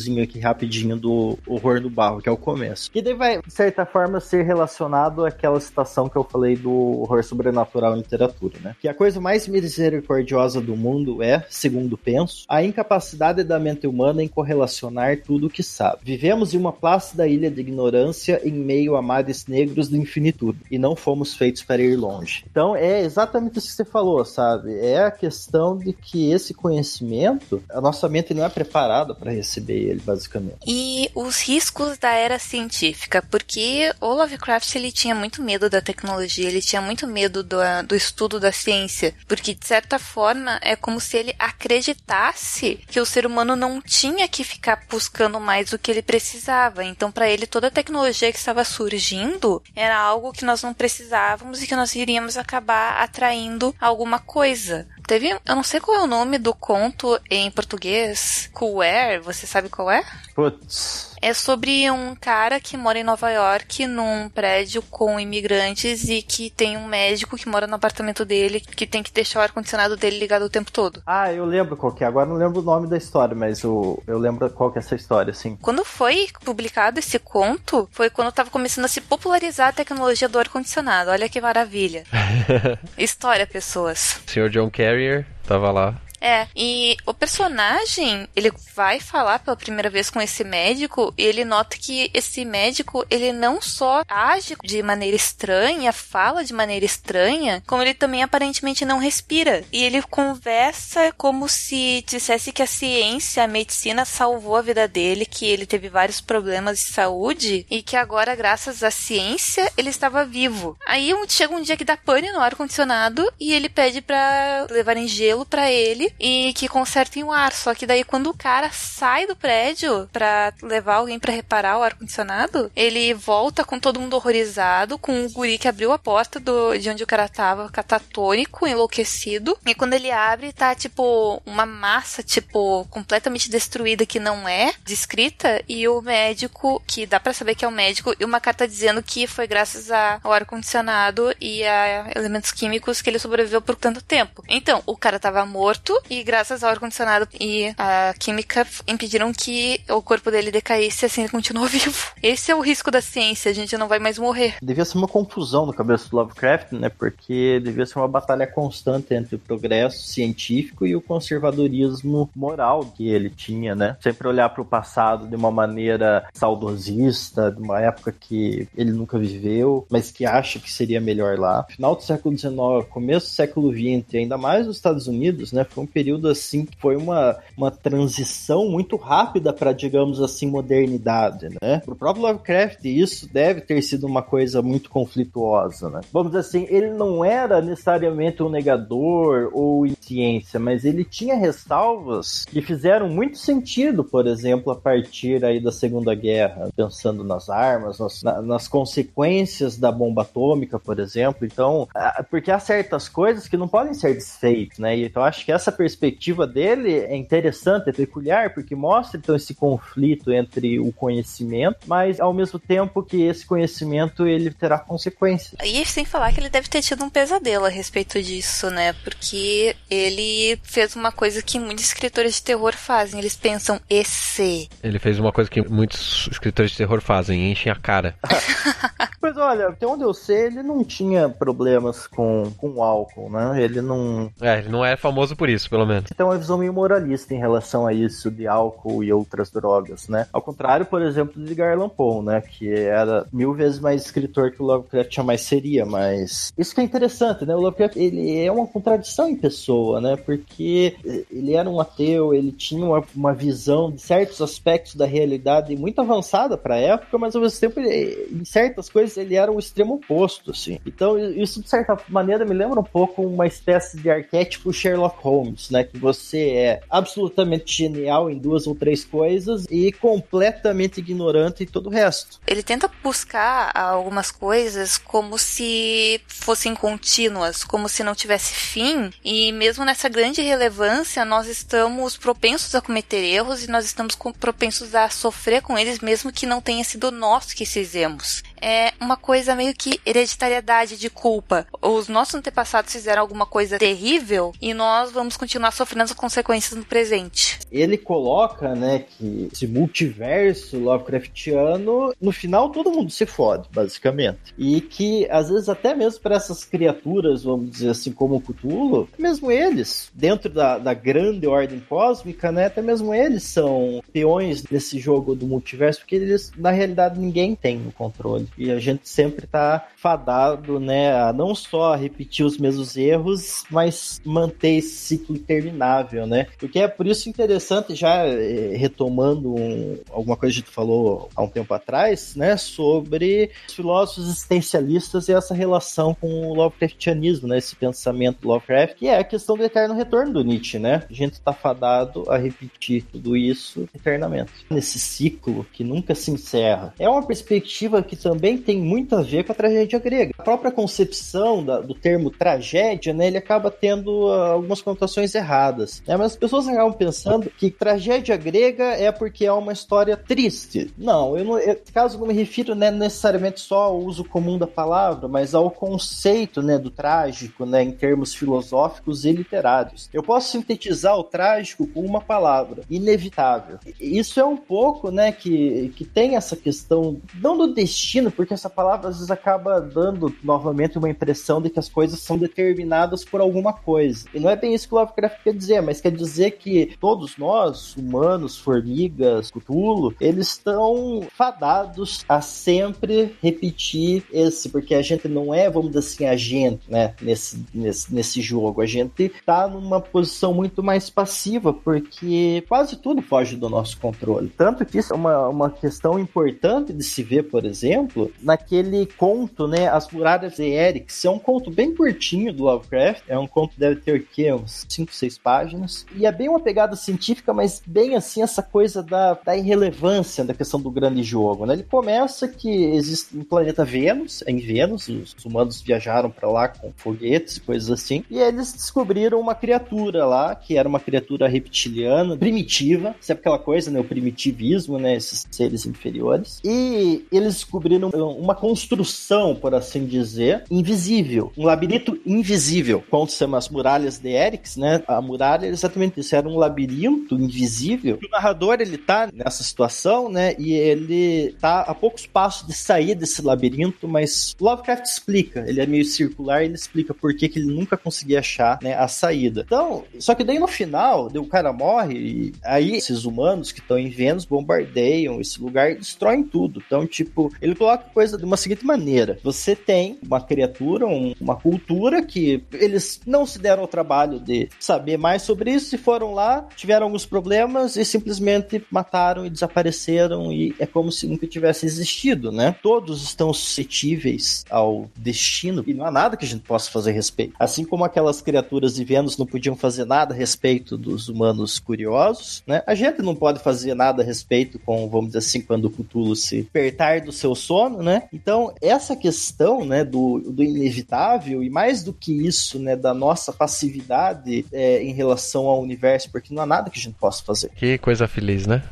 Speaker 3: parágrafozinho aqui rapidinho do Horror do Barro, que é o começo. Que daí vai, de certa forma, ser relacionado àquela citação que eu falei do horror sobrenatural em literatura, né? Que a coisa mais misericordiosa do mundo é, segundo penso, a incapacidade da mente humana em correlacionar tudo o que sabe. Vivemos em uma plácida ilha de ignorância em meio a mares negros de infinitude, e não fomos feitos para ir longe. Então é exatamente isso que você falou, sabe? É a questão de que esse conhecimento, a nossa mente não é preparada para receber basicamente.
Speaker 2: E os riscos da era científica, porque o Lovecraft ele tinha muito medo da tecnologia, ele tinha muito medo do, do estudo da ciência, porque de certa forma é como se ele acreditasse que o ser humano não tinha que ficar buscando mais do que ele precisava. Então, para ele, toda a tecnologia que estava surgindo era algo que nós não precisávamos e que nós iríamos acabar atraindo alguma coisa. Teve, eu não sei qual é o nome do conto em português, Queer, você sabe qual é?
Speaker 3: Putz.
Speaker 2: É sobre um cara que mora em Nova York, num prédio com imigrantes e que tem um médico que mora no apartamento dele, que tem que deixar o ar-condicionado dele ligado o tempo todo.
Speaker 3: Ah, eu lembro qual que é. Agora não lembro o nome da história, mas eu, eu lembro qual que é essa história, sim.
Speaker 2: Quando foi publicado esse conto, foi quando estava começando a se popularizar a tecnologia do ar-condicionado. Olha que maravilha. [laughs] história, pessoas.
Speaker 1: Sr. John Carrier tava lá
Speaker 2: é, e o personagem, ele vai falar pela primeira vez com esse médico e ele nota que esse médico, ele não só age de maneira estranha, fala de maneira estranha, como ele também aparentemente não respira. E ele conversa como se dissesse que a ciência, a medicina salvou a vida dele, que ele teve vários problemas de saúde e que agora, graças à ciência, ele estava vivo. Aí chega um dia que dá pane no ar-condicionado e ele pede para levarem gelo para ele e que consertem o ar. Só que daí quando o cara sai do prédio para levar alguém para reparar o ar condicionado, ele volta com todo mundo horrorizado, com o guri que abriu a porta do, de onde o cara tava, catatônico, enlouquecido. E quando ele abre, tá tipo uma massa tipo completamente destruída que não é descrita e o médico, que dá para saber que é o médico, e uma carta dizendo que foi graças ao ar condicionado e a elementos químicos que ele sobreviveu por tanto tempo. Então, o cara tava morto e graças ao ar-condicionado e a química impediram que o corpo dele decaísse assim ele continuou [laughs] vivo. Esse é o risco da ciência, a gente não vai mais morrer.
Speaker 3: Devia ser uma confusão no cabeça do Lovecraft, né? Porque devia ser uma batalha constante entre o progresso científico e o conservadorismo moral que ele tinha, né? Sempre olhar para o passado de uma maneira saudosista, de uma época que ele nunca viveu, mas que acha que seria melhor lá. Final do século XIX, começo do século XX, ainda mais nos Estados Unidos, né? Foi um período assim que foi uma, uma transição muito rápida para, digamos assim, modernidade, né? Pro próprio Lovecraft, isso deve ter sido uma coisa muito conflituosa, né? Vamos dizer assim, ele não era necessariamente um negador ou ciência, mas ele tinha ressalvas que fizeram muito sentido, por exemplo, a partir aí da Segunda Guerra, pensando nas armas, nas, nas consequências da bomba atômica, por exemplo. Então, porque há certas coisas que não podem ser desfeitas, né? Então, acho que essa perspectiva dele é interessante, é peculiar, porque mostra então esse conflito entre o conhecimento, mas ao mesmo tempo que esse conhecimento ele terá consequências.
Speaker 2: E sem falar que ele deve ter tido um pesadelo a respeito disso, né? Porque ele fez uma coisa que muitos escritores de terror fazem, eles pensam esse.
Speaker 1: Ele fez uma coisa que muitos escritores de terror fazem, enchem a cara. [laughs] [laughs]
Speaker 3: Mas olha, até onde eu sei, ele não tinha problemas com, com álcool, né? Ele não.
Speaker 1: É, ele não é famoso por isso, pelo menos.
Speaker 3: Tem uma visão meio moralista em relação a isso de álcool e outras drogas, né? Ao contrário, por exemplo, de Edgar Allan Poe, né? Que era mil vezes mais escritor que o Lovecraft jamais seria, mas isso que é interessante, né? O Lovecraft, ele é uma contradição em pessoa, né? Porque ele era um ateu, ele tinha uma, uma visão de certos aspectos da realidade muito avançada para a época, mas ao mesmo tempo, ele, em certas coisas ele era o extremo oposto, assim. Então isso de certa maneira me lembra um pouco uma espécie de arquétipo Sherlock Holmes, né? Que você é absolutamente genial em duas ou três coisas e completamente ignorante em todo o resto.
Speaker 2: Ele tenta buscar algumas coisas como se fossem contínuas, como se não tivesse fim, e mesmo nessa grande relevância, nós estamos propensos a cometer erros e nós estamos propensos a sofrer com eles, mesmo que não tenha sido nós que fizemos é uma coisa meio que hereditariedade de culpa. Os nossos antepassados fizeram alguma coisa terrível e nós vamos continuar sofrendo as consequências no presente.
Speaker 3: Ele coloca, né, que esse multiverso Lovecraftiano, no final todo mundo se fode, basicamente. E que às vezes até mesmo para essas criaturas, vamos dizer assim, como o Cthulhu, mesmo eles, dentro da, da grande ordem cósmica, né, até mesmo eles são peões nesse jogo do multiverso, porque eles, na realidade, ninguém tem no controle. E a gente sempre tá fadado, né, a não só repetir os mesmos erros, mas manter esse ciclo interminável, né? Porque é por isso interessante, já eh, retomando um, alguma coisa que tu falou há um tempo atrás, né, sobre os filósofos existencialistas e essa relação com o Lovecraftianismo, né, esse pensamento Lovecraft, que é a questão do eterno retorno do Nietzsche, né? A gente tá fadado a repetir tudo isso eternamente. Nesse ciclo que nunca se encerra. É uma perspectiva que também também tem muito a ver com a tragédia grega. A própria concepção da, do termo tragédia, né, ele acaba tendo uh, algumas conotações erradas. Né? Mas as pessoas acabam pensando que tragédia grega é porque é uma história triste. Não, eu, não, eu caso não me refiro né, necessariamente só ao uso comum da palavra, mas ao conceito né, do trágico né, em termos filosóficos e literários. Eu posso sintetizar o trágico com uma palavra, inevitável. Isso é um pouco né, que, que tem essa questão, não do destino, porque essa palavra às vezes acaba dando novamente uma impressão de que as coisas são determinadas por alguma coisa. E não é bem isso que o Lovecraft quer dizer, mas quer dizer que todos nós, humanos, formigas, Cthulhu, eles estão fadados a sempre repetir esse, porque a gente não é, vamos dizer assim, agente, né, nesse, nesse, nesse jogo. A gente tá numa posição muito mais passiva, porque quase tudo foge do nosso controle. Tanto que isso é uma, uma questão importante de se ver, por exemplo, naquele conto, né, As Muralhas de Erix, é um conto bem curtinho do Lovecraft, é um conto deve ter o quê? Uns 5, 6 páginas, e é bem uma pegada científica, mas bem assim essa coisa da, da irrelevância da questão do grande jogo, né? Ele começa que existe um planeta Vênus, é em Vênus, os, os humanos viajaram para lá com foguetes coisas assim, e eles descobriram uma criatura lá, que era uma criatura reptiliana, primitiva, sabe aquela coisa, né, o primitivismo, né, esses seres inferiores, e eles descobriram uma construção, por assim dizer, invisível. Um labirinto invisível. Quando se chama as muralhas de Erix, né? A muralha é exatamente isso. Era um labirinto invisível. O narrador, ele tá nessa situação, né? E ele tá a poucos passos de sair desse labirinto, mas Lovecraft explica. Ele é meio circular, ele explica por que, que ele nunca conseguia achar né, a saída. Então, só que daí no final, o cara morre e aí esses humanos que estão em Vênus bombardeiam esse lugar e destroem tudo. Então, tipo, ele coloca a coisa de uma seguinte maneira: você tem uma criatura, um, uma cultura que eles não se deram o trabalho de saber mais sobre isso, e foram lá, tiveram alguns problemas e simplesmente mataram e desapareceram, e é como se nunca tivesse existido, né? Todos estão suscetíveis ao destino e não há nada que a gente possa fazer a respeito. Assim como aquelas criaturas de Vênus não podiam fazer nada a respeito dos humanos curiosos, né? A gente não pode fazer nada a respeito com, vamos dizer assim, quando o Cthulhu se apertar do seu sono sono, né? Então, essa questão, né, do, do inevitável, e mais do que isso, né, da nossa passividade é, em relação ao universo, porque não há nada que a gente possa fazer.
Speaker 1: Que coisa feliz, né?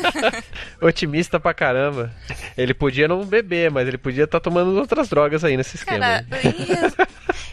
Speaker 1: [laughs] Otimista pra caramba. Ele podia não beber, mas ele podia estar tá tomando outras drogas aí nesse esquema. Cara,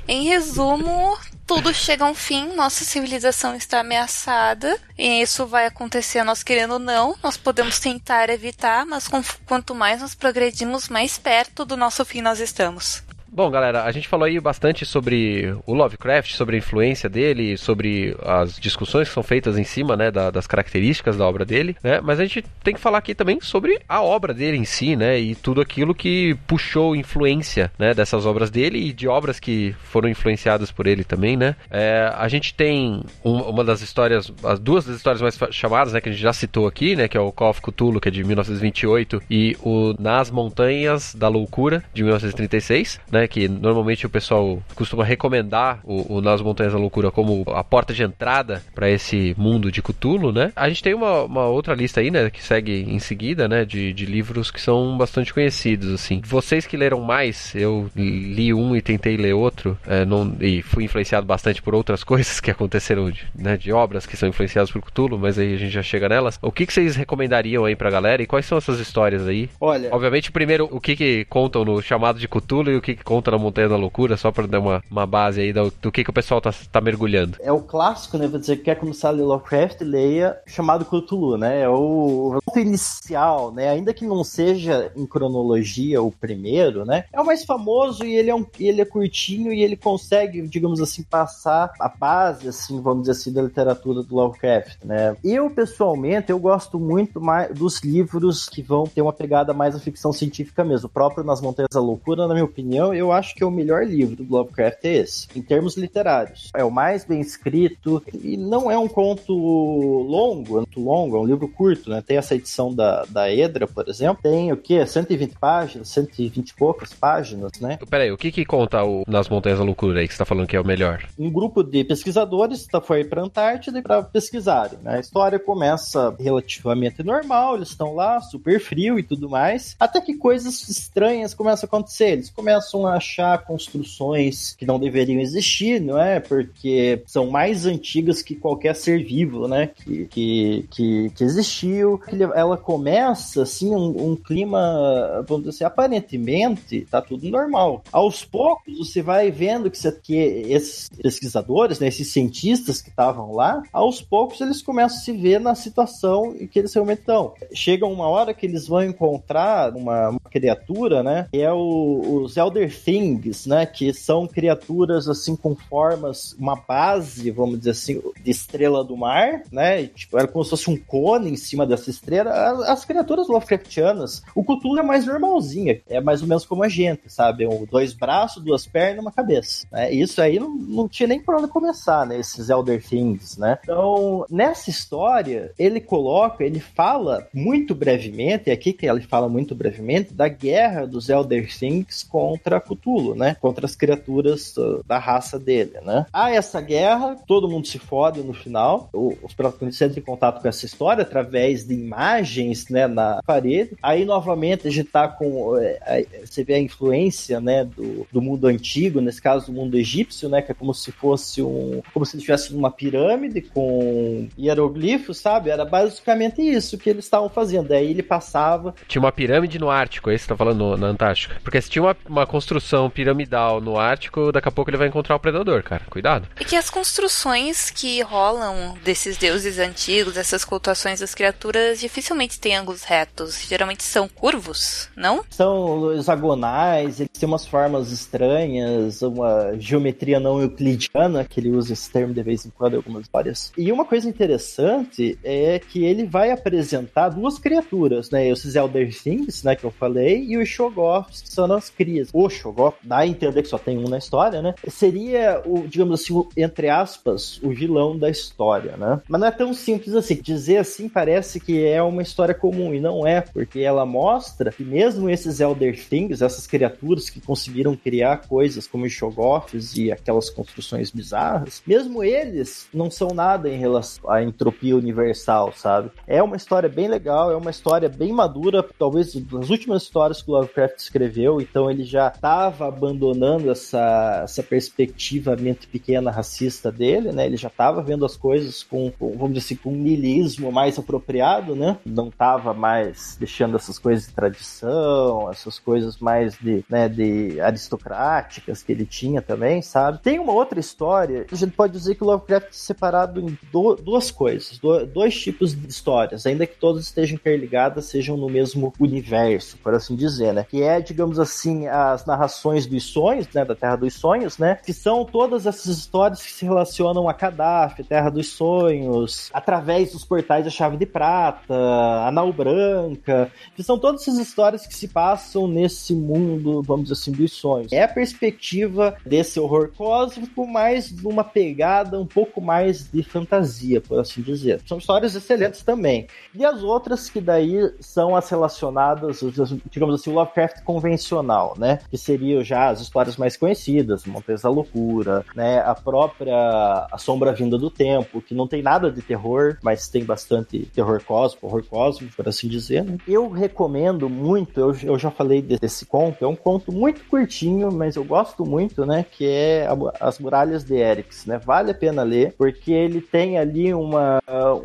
Speaker 2: em, [laughs] em resumo, tudo chega a um fim, nossa civilização está ameaçada, e isso vai acontecer nós querendo ou não, nós podemos tentar evitar, mas com, quanto mais nós progredimos, mais perto do nosso fim nós estamos.
Speaker 1: Bom, galera, a gente falou aí bastante sobre o Lovecraft, sobre a influência dele, sobre as discussões que são feitas em cima, né, da, das características da obra dele, né? Mas a gente tem que falar aqui também sobre a obra dele em si, né? E tudo aquilo que puxou influência, né, dessas obras dele e de obras que foram influenciadas por ele também, né? É, a gente tem um, uma das histórias, as duas das histórias mais chamadas, né, que a gente já citou aqui, né, que é o Call of Cthulhu, que é de 1928, e o Nas Montanhas da Loucura, de 1936, né, que normalmente o pessoal costuma recomendar o, o Nas Montanhas da Loucura como a porta de entrada para esse mundo de Cthulhu, né? A gente tem uma, uma, outra lista aí, né, que segue em seguida, né, de, de livros que são bastante conhecidos, assim. Vocês que leram mais, eu li um e tentei ler outro, é, não, e fui influenciado bastante por outras [laughs] coisas que aconteceram, de, né, de obras que são influenciadas por Cthulhu, mas aí a gente já chega nelas. O que, que vocês recomendariam aí pra galera e quais são essas histórias aí?
Speaker 3: Olha.
Speaker 1: Obviamente, primeiro, o que, que contam no chamado de Cthulhu e o que, que conta na Montanha da Loucura, só pra dar uma, uma base aí do, do que, que o pessoal tá, tá mergulhando.
Speaker 3: É o clássico, né? Vou dizer que quer começar a ler Lovecraft, leia chamado Cthulhu, né? É o ponto inicial, né? Ainda que não seja em cronologia o primeiro, né? É o mais famoso e ele é, um, ele é curtinho e ele consegue, digamos assim, passar a base, assim, vamos dizer assim, da literatura do Lovecraft, né? Eu, pessoalmente, eu gosto muito mais dos livros que vão ter uma pegada mais a ficção científica mesmo. O próprio Nas Montanhas da Loucura, na minha opinião, eu acho que é o melhor livro do Lovecraft é esse, em termos literários. É o mais bem escrito e não é um conto longo, muito longo, é um livro curto, né? Tem essa edição da, da Edra, por exemplo, tem o que? 120 páginas, 120 e poucas páginas, né?
Speaker 1: Peraí, o que que conta o Nas Montanhas da Loucura aí que você tá falando que é o melhor?
Speaker 3: Um grupo de pesquisadores tá, foi pra Antártida para pesquisarem, né? A história começa relativamente normal, eles estão lá, super frio e tudo mais, até que coisas estranhas começam a acontecer. Eles começam achar construções que não deveriam existir, não é? Porque são mais antigas que qualquer ser vivo, né? Que, que, que, que existiu. Ela começa, assim, um, um clima, vamos dizer assim, aparentemente tá tudo normal. Aos poucos, você vai vendo que, você, que esses pesquisadores, né, esses cientistas que estavam lá, aos poucos eles começam a se ver na situação em que eles realmente estão. Chega uma hora que eles vão encontrar uma, uma criatura, né? Que é o, os Elder Things, né? Que são criaturas assim com formas, uma base, vamos dizer assim, de estrela do mar, né? E, tipo, era como se fosse um cone em cima dessa estrela. As, as criaturas Lovecraftianas, o Cthulhu é mais normalzinha, é mais ou menos como a gente, sabe? Um, dois braços, duas pernas uma cabeça. Né? Isso aí não, não tinha nem por onde começar, né? Esses Elder Things, né? Então, nessa história, ele coloca, ele fala muito brevemente, é aqui que ele fala muito brevemente, da guerra dos Elder Things contra Cthulhu, né? Contra as criaturas da raça dele, né? Há essa guerra, todo mundo se fode no final, os protagonistas entram em contato com essa história através de imagens, né, na parede. Aí, novamente, a gente tá com, é, você vê a influência, né, do, do mundo antigo, nesse caso, do mundo egípcio, né, que é como se fosse um, como se tivesse uma pirâmide com hieroglifos, sabe? Era basicamente isso que eles estavam fazendo. Aí ele passava.
Speaker 1: Tinha uma pirâmide no Ártico, é isso que você tá falando na Antártica? Porque se tinha uma, uma construção piramidal no Ártico, daqui a pouco ele vai encontrar o predador, cara. Cuidado.
Speaker 2: E que as construções que rolam desses deuses antigos, essas cultuações das criaturas, dificilmente têm ângulos retos. Geralmente são curvos, não?
Speaker 3: São hexagonais, eles têm umas formas estranhas, uma geometria não euclidiana, que ele usa esse termo de vez em quando em algumas histórias. E uma coisa interessante é que ele vai apresentar duas criaturas, né? Esses Elder Things, né, que eu falei, e os Shoggoths, que são as crias. O Shoggoth, dá a entender que só tem um na história, né? Seria, o, digamos assim, o, entre aspas, o vilão da história, né? Mas não é tão simples assim. Dizer assim parece que é uma história comum, e não é, porque ela mostra que mesmo esses Elder Things, essas criaturas que conseguiram criar coisas como os Shoggoths e aquelas construções bizarras, mesmo eles não são nada em relação à entropia universal, sabe? É uma história bem legal, é uma história bem madura, talvez das últimas histórias que o Lovecraft escreveu, então ele já estava abandonando essa, essa perspectiva mente pequena racista dele, né? Ele já estava vendo as coisas com, com, vamos dizer assim, com um niilismo mais apropriado, né? Não estava mais deixando essas coisas de tradição, essas coisas mais de, né, de aristocráticas que ele tinha também, sabe? Tem uma outra história, a gente pode dizer que o Lovecraft é separado em do, duas coisas, do, dois tipos de histórias, ainda que todas estejam interligadas, sejam no mesmo universo, por assim dizer, né? Que é, digamos assim, as narrações dos sonhos, né, da Terra dos Sonhos, né, que são todas essas histórias que se relacionam a Kadaf, Terra dos Sonhos, através dos portais da Chave de Prata, a Nau Branca, que são todas essas histórias que se passam nesse mundo, vamos dizer assim, dos sonhos. É a perspectiva desse horror cósmico, mas uma pegada um pouco mais de fantasia, por assim dizer. São histórias excelentes também. E as outras que daí são as relacionadas, digamos assim, o Lovecraft convencional, né? Que seriam já as histórias mais conhecidas, Montes da Loucura, né? A própria A Sombra Vinda do Tempo, que não tem nada de terror, mas tem bastante terror cósmico, horror cósmico, por assim dizer, né? Eu recomendo muito, eu, eu já falei desse conto, é um conto muito curtinho, mas eu gosto muito, né? Que é As Muralhas de Erix, né? Vale a pena ler, porque ele tem ali uma,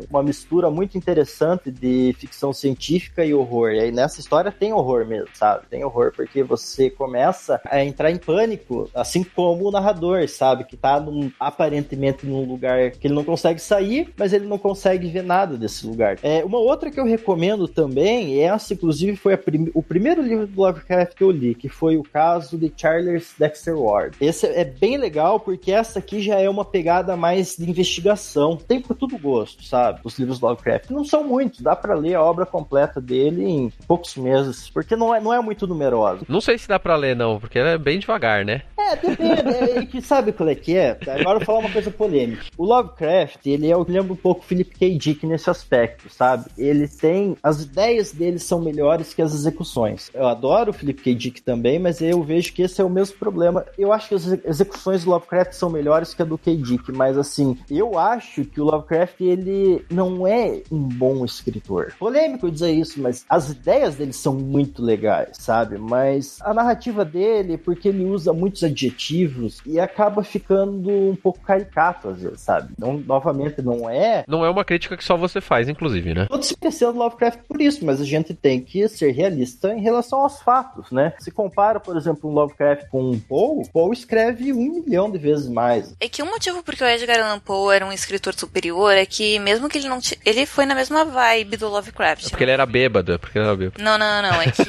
Speaker 3: uma mistura muito interessante de ficção científica e horror. E aí nessa história tem horror mesmo, sabe? Tem horror porque você começa a entrar em pânico, assim como o narrador, sabe? Que tá num, aparentemente num lugar que ele não consegue sair, mas ele não consegue ver nada desse lugar. É, uma outra que eu recomendo também, essa inclusive foi prim o primeiro livro do Lovecraft que eu li, que foi o caso de Charles Dexter Ward. Esse é bem legal porque essa aqui já é uma pegada mais de investigação. Tem por tudo gosto, sabe? Os livros do Lovecraft. Não são muitos, dá para ler a obra completa dele em poucos meses, porque não é, não é muito numerosa.
Speaker 1: Não sei se dá para ler não, porque é bem devagar, né?
Speaker 3: É, depende. é, que sabe qual é que é? Agora eu vou falar uma coisa polêmica. O Lovecraft, ele é, eu lembro um pouco Philip K. Dick nesse aspecto, sabe? Ele tem. As ideias dele são melhores que as execuções. Eu adoro o Philip K. Dick também, mas eu vejo que esse é o mesmo problema. Eu acho que as execuções do Lovecraft são melhores que a do K. Dick, mas assim, eu acho que o Lovecraft, ele não é um bom escritor. Polêmico dizer isso, mas as ideias dele são muito legais, sabe? Mas a narrativa dele, porque ele usa muitos adjetivos e acaba ficando um pouco caricato às vezes, sabe? Não, novamente, não é.
Speaker 1: Não é uma crítica que só você faz, inclusive, né?
Speaker 3: Todo se esqueceu do Lovecraft por isso, mas a gente tem que ser realista em relação aos fatos, né? Se compara, por exemplo, um Lovecraft com um Poe, Poe escreve um milhão de vezes mais.
Speaker 2: É que um motivo porque o Edgar Allan Poe era um escritor superior é que mesmo que ele não t... ele foi na mesma vibe do Lovecraft. É
Speaker 1: porque né? ele era bêbado, é porque ele era bêbado.
Speaker 2: Não, não, não, é que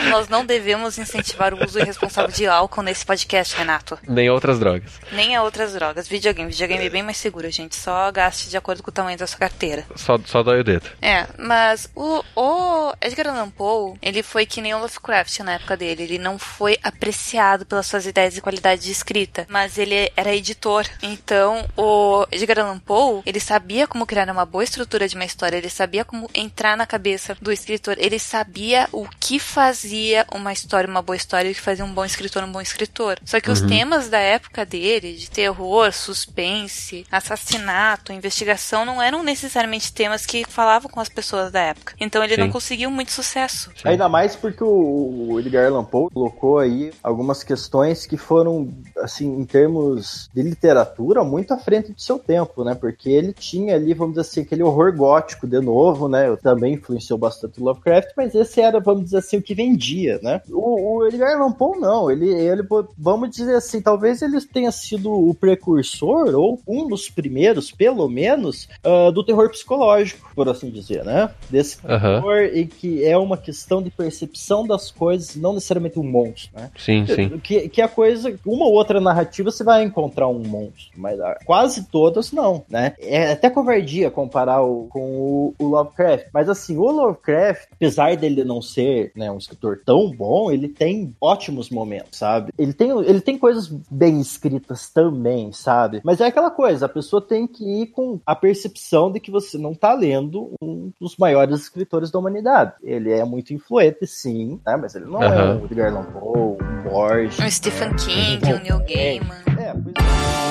Speaker 2: [laughs] nós não devemos incentivar o uso irresponsável de álcool nesse podcast, Renato.
Speaker 1: Nem outras drogas.
Speaker 2: Nem a outras drogas. Videogame, videogame é bem mais seguro, gente. Só gaste de acordo com o tamanho da sua carteira.
Speaker 1: Só, só dói o dedo.
Speaker 2: É, mas o, o Edgar Allan Poe, ele foi que nem o Lovecraft na época dele. Ele não foi apreciado pelas suas ideias e qualidade de escrita, mas ele era editor. Então, o Edgar Allan Poe, ele sabia como criar uma boa estrutura de uma história, ele sabia como entrar na cabeça do escritor, ele sabia o que fazia uma história uma boa história e o que fazia um bom escritor um bom escritor. Só que uhum. os temas da época dele, de terror, suspense, assassinato, investigação, não eram necessariamente temas que falavam com as pessoas da época. Então ele Sim. não conseguiu muito sucesso.
Speaker 3: Sim. Ainda mais porque o Edgar Allan Poe colocou aí algumas questões que foram, assim, em termos de literatura, muito à frente do seu tempo, né? Porque ele tinha ali, vamos dizer assim, aquele horror gótico de novo, né? Também influenciou bastante o Lovecraft, mas esse era, vamos dizer assim, o que vendia, né? O, o Edgar Allan Poe não, ele, ele, vamos dizer assim, talvez ele tenha sido o precursor, ou um dos primeiros, pelo menos, uh, do terror psicológico, por assim dizer, né? Desse terror uhum. e que é uma questão de percepção das coisas, não necessariamente um monstro, né?
Speaker 1: Sim, sim.
Speaker 3: Que, que a coisa, uma ou outra narrativa você vai encontrar um monstro, mas quase todas não, né? É até covardia comparar o, com o, o Lovecraft, mas assim, o Lovecraft, apesar dele não ser né, um escritor tão bom, ele tem ótimos momentos, sabe? Ele tem, ele tem coisas bem escritas também, sabe? Mas é aquela coisa, a pessoa tem que ir com a percepção de que você não tá lendo um dos maiores escritores da humanidade. Ele é muito influente, sim, né? Mas ele não uhum. é um Edgar Allan Poe, um Borges.
Speaker 2: Um Stephen King, um Neil Gaiman. É, pois é.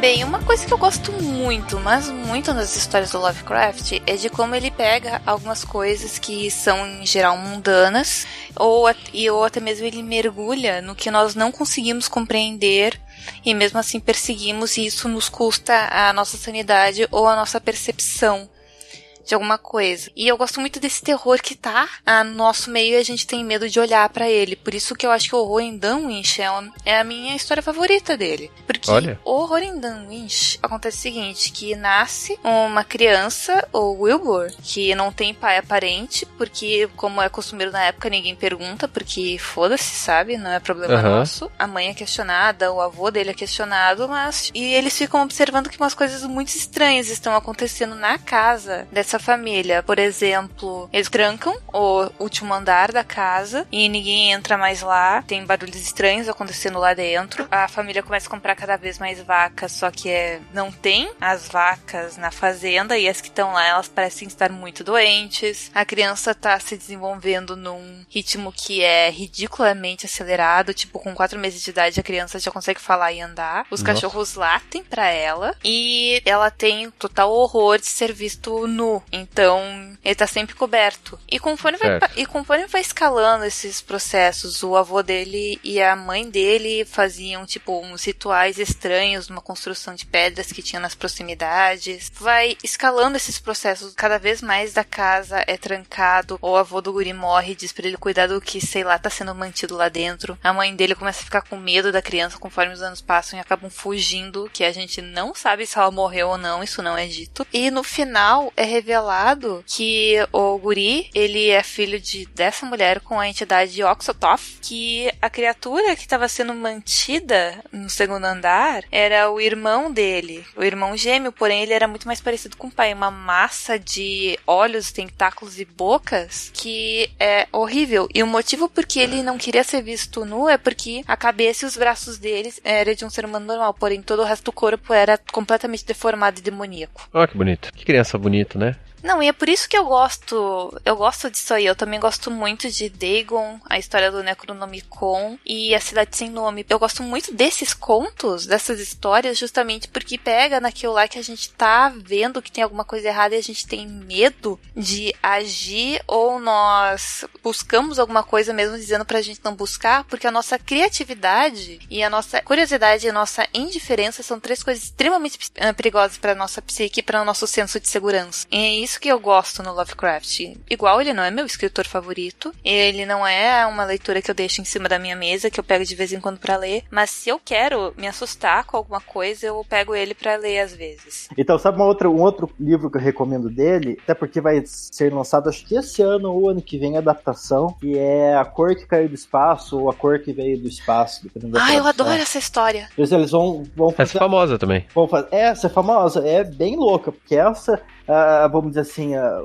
Speaker 2: Bem, uma coisa que eu gosto muito, mas muito nas histórias do Lovecraft é de como ele pega algumas coisas que são em geral mundanas ou, e, ou até mesmo ele mergulha no que nós não conseguimos compreender e mesmo assim perseguimos e isso nos custa a nossa sanidade ou a nossa percepção de alguma coisa. E eu gosto muito desse terror que tá no nosso meio e a gente tem medo de olhar para ele. Por isso que eu acho que o horror em Dunwich é, é a minha história favorita dele. Porque
Speaker 1: Olha.
Speaker 2: o horror em Dunwich acontece o seguinte, que nasce uma criança, o Wilbur, que não tem pai aparente, porque como é costumeiro na época, ninguém pergunta, porque foda-se, sabe? Não é problema
Speaker 1: Aham.
Speaker 2: nosso. A mãe é questionada, o avô dele é questionado, mas... E eles ficam observando que umas coisas muito estranhas estão acontecendo na casa dessa família. Por exemplo, eles trancam o último andar da casa e ninguém entra mais lá. Tem barulhos estranhos acontecendo lá dentro. A família começa a comprar cada vez mais vacas, só que é, não tem as vacas na fazenda e as que estão lá elas parecem estar muito doentes. A criança tá se desenvolvendo num ritmo que é ridiculamente acelerado, tipo com quatro meses de idade a criança já consegue falar e andar. Os
Speaker 1: Nossa.
Speaker 2: cachorros latem pra ela e ela tem total horror de ser visto nu. Então, ele tá sempre coberto. E conforme, vai, e conforme vai escalando esses processos, o avô dele e a mãe dele faziam, tipo, uns rituais estranhos numa construção de pedras que tinha nas proximidades. Vai escalando esses processos. Cada vez mais da casa é trancado. O avô do guri morre, diz pra ele cuidar do que, sei lá, tá sendo mantido lá dentro. A mãe dele começa a ficar com medo da criança conforme os anos passam e acabam fugindo, que a gente não sabe se ela morreu ou não, isso não é dito. E no final é revelado que o guri, ele é filho de dessa mulher com a entidade Oxototh, que a criatura que estava sendo mantida no segundo andar era o irmão dele, o irmão gêmeo, porém ele era muito mais parecido com o pai, uma massa de olhos, tentáculos e bocas que é horrível. E o motivo por que ele não queria ser visto nu é porque a cabeça e os braços dele era de um ser humano normal, porém todo o resto do corpo era completamente deformado e demoníaco.
Speaker 1: Olha que bonito. Que criança bonita, né?
Speaker 2: Não, e é por isso que eu gosto. Eu gosto disso aí. Eu também gosto muito de Dagon, a história do Necronomicon e a Cidade Sem Nome. Eu gosto muito desses contos, dessas histórias, justamente porque pega naquilo lá que a gente tá vendo que tem alguma coisa errada e a gente tem medo de agir ou nós buscamos alguma coisa mesmo dizendo pra gente não buscar, porque a nossa criatividade e a nossa curiosidade e a nossa indiferença são três coisas extremamente eh, perigosas pra nossa psique e para o nosso senso de segurança. E é isso que eu gosto no Lovecraft. Igual ele não é meu escritor favorito, ele não é uma leitura que eu deixo em cima da minha mesa, que eu pego de vez em quando pra ler, mas se eu quero me assustar com alguma coisa, eu pego ele pra ler às vezes.
Speaker 3: Então, sabe uma outra, um outro livro que eu recomendo dele? Até porque vai ser lançado, acho que esse ano ou ano que vem, a adaptação, que é A Cor que Caiu do Espaço ou A Cor que Veio do Espaço, dependendo da
Speaker 2: Ah, eu adoro essa história.
Speaker 3: Eles, eles vão, vão
Speaker 1: Essa é famosa também.
Speaker 3: vão fazer. Essa é famosa, é bem louca, porque essa, ah, vamos dizer assim, ah,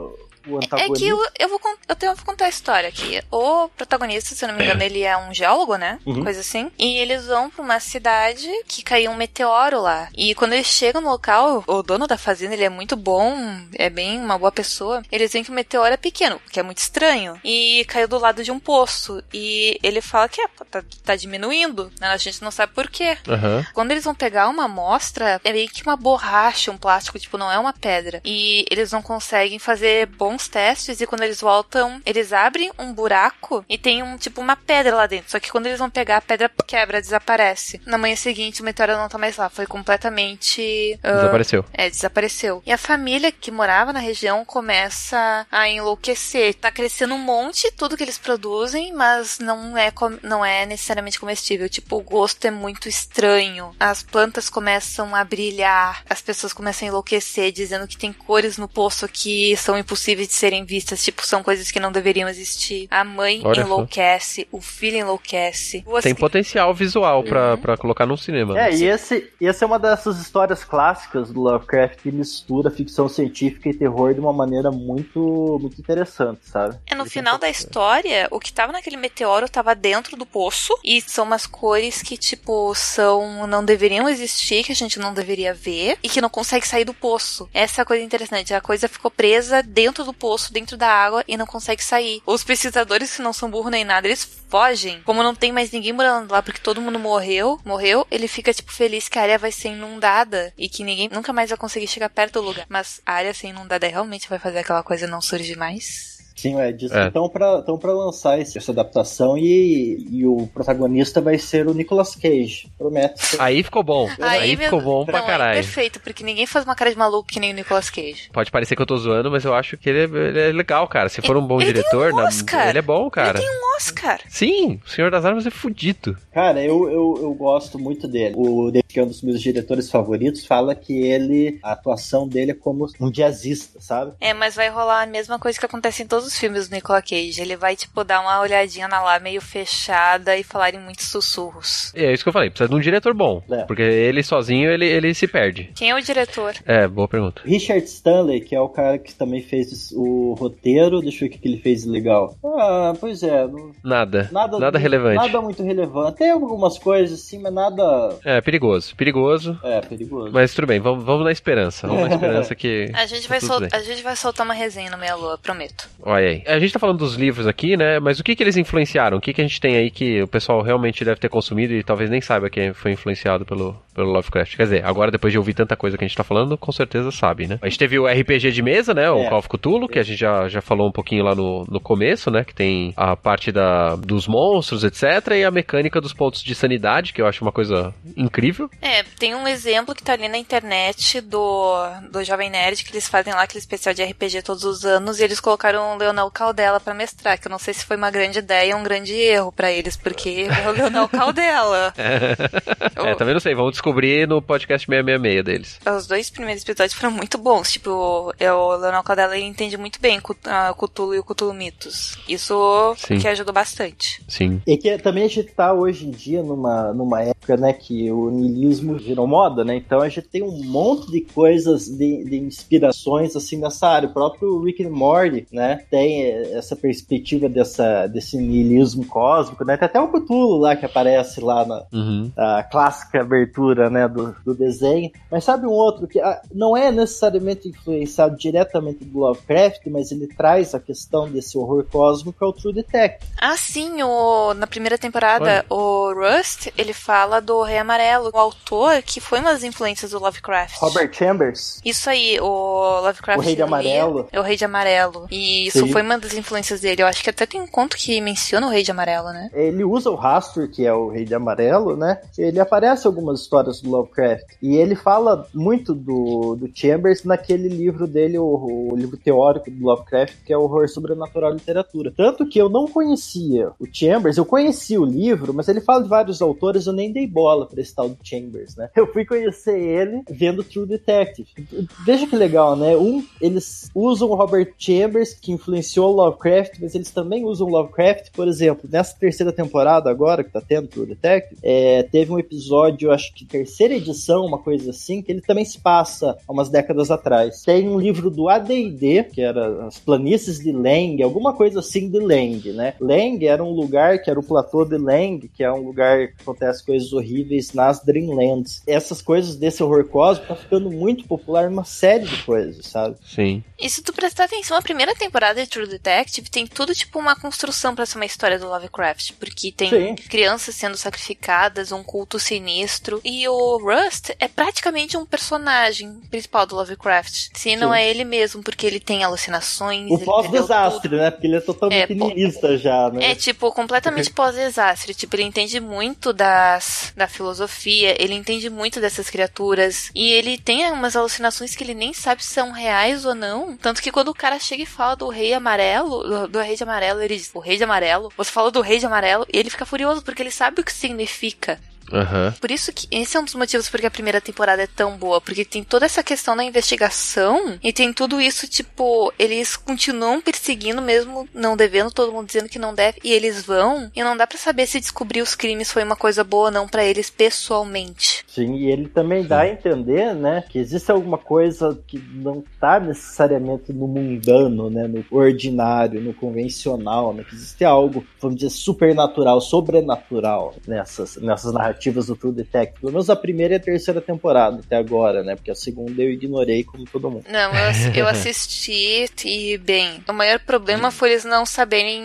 Speaker 3: o
Speaker 2: É
Speaker 3: antagonista.
Speaker 2: que eu, eu, vou, eu tenho, vou contar a história aqui. O protagonista, se eu não me engano, ele é um geólogo, né?
Speaker 3: Uhum.
Speaker 2: Coisa assim. E eles vão pra uma cidade que caiu um meteoro lá. E quando eles chegam no local, o dono da fazenda, ele é muito bom, é bem uma boa pessoa. Eles veem que o meteoro é pequeno, que é muito estranho. E caiu do lado de um poço. E ele fala que é, tá, tá diminuindo. né? A gente não sabe por quê.
Speaker 1: Aham.
Speaker 2: Quando eles vão pegar uma amostra, é meio que uma borracha, um plástico, tipo, não é uma pedra. E eles não conseguem fazer bons testes e quando eles voltam, eles abrem um buraco e tem um tipo uma pedra lá dentro. Só que quando eles vão pegar, a pedra quebra, desaparece. Na manhã seguinte, o meteoro não tá mais lá. Foi completamente. ah,
Speaker 1: Desapareceu.
Speaker 2: é, desapareceu. E a família que morava na região começa a enlouquecer. Tá crescendo um monte tudo que eles produzem, mas não é, não é necessariamente comestível. Tipo, o gosto é muito estranho. As plantas começam a brilhar, as pessoas começam a enlouquecer, dizendo que tem cores no poço que são impossíveis de serem vistas. Tipo, são coisas que não deveriam existir. A mãe
Speaker 1: Olha só.
Speaker 2: enlouquece, o filho enlouquece. O
Speaker 1: Tem
Speaker 2: assi-
Speaker 1: potencial visual pra, pra colocar num cinema.
Speaker 3: É,
Speaker 1: né?
Speaker 3: e esse, e essa é uma dessas histórias clássicas do Lovecraft que mistura ficção científica e terror de uma maneira muito, muito interessante, sabe?
Speaker 2: É, no final da história, o que tava naquele meteoro tava dentro do poço. E são umas cores que, tipo, são. não deveriam existir, que a gente não deveria ver. E que não consegue sair do poço. Essa é a coisa interessante. A coisa ficou presa dentro do poço, dentro da água, e não consegue sair. Os pesquisadores, que não são burros nem nada, eles fogem. Como não tem mais ninguém morando lá, porque todo mundo morreu, morreu, ele fica, tipo, feliz que a área vai ser inundada. E que ninguém nunca mais vai conseguir chegar perto do lugar. Mas a área ser inundada realmente vai fazer aquela coisa não surgir mais?
Speaker 3: Sim, é disso. É. Então, pra, então, pra lançar essa adaptação e, e o protagonista vai ser o Nicolas Cage. Promete.
Speaker 1: Aí ficou bom. Aí, aí ficou bom não, pra caralho. É
Speaker 2: perfeito, porque ninguém faz uma cara de maluco que nem o Nicolas Cage.
Speaker 1: Pode parecer que eu tô zoando, mas eu acho que ele é, ele é legal, cara. Se for um bom ele diretor, um na, ele é bom, cara.
Speaker 2: Ele tem um Oscar.
Speaker 1: Sim, o Senhor das Armas é fudido.
Speaker 3: Cara, eu, eu, eu gosto muito dele. O David, que é um dos meus diretores favoritos, fala que ele, a atuação dele é como um jazzista, sabe?
Speaker 2: É, mas vai rolar a mesma coisa que acontece em todos os filmes do Nicolas Cage. Ele vai, tipo, dar uma olhadinha na lá meio fechada e falar em muitos sussurros.
Speaker 1: É isso que eu falei, precisa de um diretor bom. É. Porque ele sozinho, ele, ele se perde.
Speaker 2: Quem é o diretor?
Speaker 1: É, boa pergunta.
Speaker 3: Richard Stanley, que é o cara que também fez o roteiro, deixa eu ver o que ele fez legal. Ah, pois é.
Speaker 1: Nada. Nada, nada relevante.
Speaker 3: Nada muito relevante. Tem algumas coisas assim, mas nada.
Speaker 1: É, perigoso. Perigoso.
Speaker 3: É, perigoso.
Speaker 1: Mas tudo bem, vamos, vamos na esperança. Vamos na esperança [laughs] que.
Speaker 2: A gente, vai sol... a gente vai soltar uma resenha no Meia Lua, prometo.
Speaker 1: Olha aí. A gente tá falando dos livros aqui, né? Mas o que que eles influenciaram? O que que a gente tem aí que o pessoal realmente deve ter consumido e talvez nem saiba quem foi influenciado pelo, pelo Lovecraft? Quer dizer, agora depois de ouvir tanta coisa que a gente tá falando, com certeza sabe, né? A gente teve o RPG de mesa, né? O é. Call of Cthulhu, que a gente já, já falou um pouquinho lá no, no começo, né? Que tem a parte da, dos monstros, etc. E a mecânica dos pontos de sanidade, que eu acho uma coisa incrível.
Speaker 2: É, tem um exemplo que tá ali na internet do, do Jovem Nerd, que eles fazem lá aquele especial de RPG todos os anos, e eles colocaram Leonel Caldela para mestrar, que eu não sei se foi uma grande ideia ou um grande erro para eles, porque é o Leonel Caldela. [laughs]
Speaker 1: é, também não sei, vamos descobrir no podcast 666 deles.
Speaker 2: Os dois primeiros episódios foram muito bons, tipo, o Leonel Caldela ele entende muito bem o Cthulhu e o Cthulhu Mitos. Isso Sim. que ajudou bastante.
Speaker 1: Sim.
Speaker 3: E que também a gente tá hoje em dia numa, numa época, né, que o niilismo virou moda, né? Então a gente tem um monte de coisas, de, de inspirações, assim, nessa área. O próprio Rick and Morty, né, tem essa perspectiva dessa, desse niilismo cósmico, né? Tem até o Cthulhu lá que aparece lá na, uhum. clássica abertura, né, do, do desenho. Mas sabe um outro que ah, não é necessariamente influenciado diretamente do Lovecraft, mas ele traz a questão desse horror cósmico, é o True Detective.
Speaker 2: Ah, sim, o, na primeira temporada, Oi. o Rust, ele fala do Rei Amarelo, o autor que foi uma das influências do Lovecraft.
Speaker 3: Robert Chambers.
Speaker 2: Isso aí, o Lovecraft.
Speaker 3: O Rei de Amarelo.
Speaker 2: É o Rei de Amarelo. E isso sim. foi uma das influências dele. Eu acho que até tem um conto que menciona o Rei de Amarelo, né?
Speaker 3: Ele usa o Rastur, que é o Rei de Amarelo, né? Ele aparece em algumas histórias do Lovecraft. E ele fala muito do, do Chambers naquele livro dele, o, o livro teórico do Lovecraft, que é o Horror Sobrenatural e Literatura. Tanto que eu não conhecia o Chambers, eu conhecia o livro, mas ele fala de vários autores, eu nem dei bola pra esse tal do Chambers, né? Eu fui conhecer ele vendo True Detective. Veja que legal, né? Um, eles usam o Robert Chambers, que influenciou o Lovecraft, mas eles também usam Lovecraft, por exemplo, nessa terceira temporada agora, que tá tendo True Detective, é, teve um episódio, acho que terceira edição, uma coisa assim, que ele também se passa há umas décadas atrás. Tem um livro do AD&D, que era as planícies de Lang, alguma coisa assim de Lang, né? Lang era um lugar que era o platô de Lang, que é um lugar que acontece coisas horríveis nas Dreamlands. Essas coisas desse horror cósmico tá ficando muito popular numa série de coisas, sabe?
Speaker 1: Sim.
Speaker 2: E se tu prestar atenção, a primeira temporada de True Detective tem tudo tipo uma construção para ser uma história do Lovecraft, porque tem Sim. crianças sendo sacrificadas, um culto sinistro, e o Rust é praticamente um personagem principal do Lovecraft. Se não Sim. é ele mesmo, porque ele tem alucinações.
Speaker 3: O pós-desastre, né? Porque ele é totalmente é, niilista já, né?
Speaker 2: É, tipo, completamente pós-desastre. Tipo, ele entende muito das, da filosofia, ele entende muito dessas criaturas, e ele tem umas alucinações que ele nem sabe se são reais ou não. Tanto que quando o cara chega e fala do rei amarelo, do, do rei de amarelo, ele diz, o rei de amarelo, você fala do rei de amarelo, e ele fica furioso porque ele sabe o que significa.
Speaker 1: Uhum.
Speaker 2: Por isso que esse é um dos motivos porque a primeira temporada é tão boa, porque tem toda essa questão da investigação e tem tudo isso, tipo, eles continuam perseguindo mesmo não devendo, todo mundo dizendo que não deve, e eles vão, e não dá para saber se descobrir os crimes foi uma coisa boa ou não para eles pessoalmente.
Speaker 3: Sim, e ele também dá a entender, né, que existe alguma coisa que não tá necessariamente no mundano, né, no ordinário, no convencional, né, que existe algo, vamos dizer, supernatural, sobrenatural nessas, nessas narrativas narrativas do True Detective. Pelo menos a primeira e a terceira temporada até agora, né? Porque a segunda eu ignorei como todo mundo.
Speaker 2: Não, eu, eu [laughs] assisti e, bem, o maior problema foi eles não saberem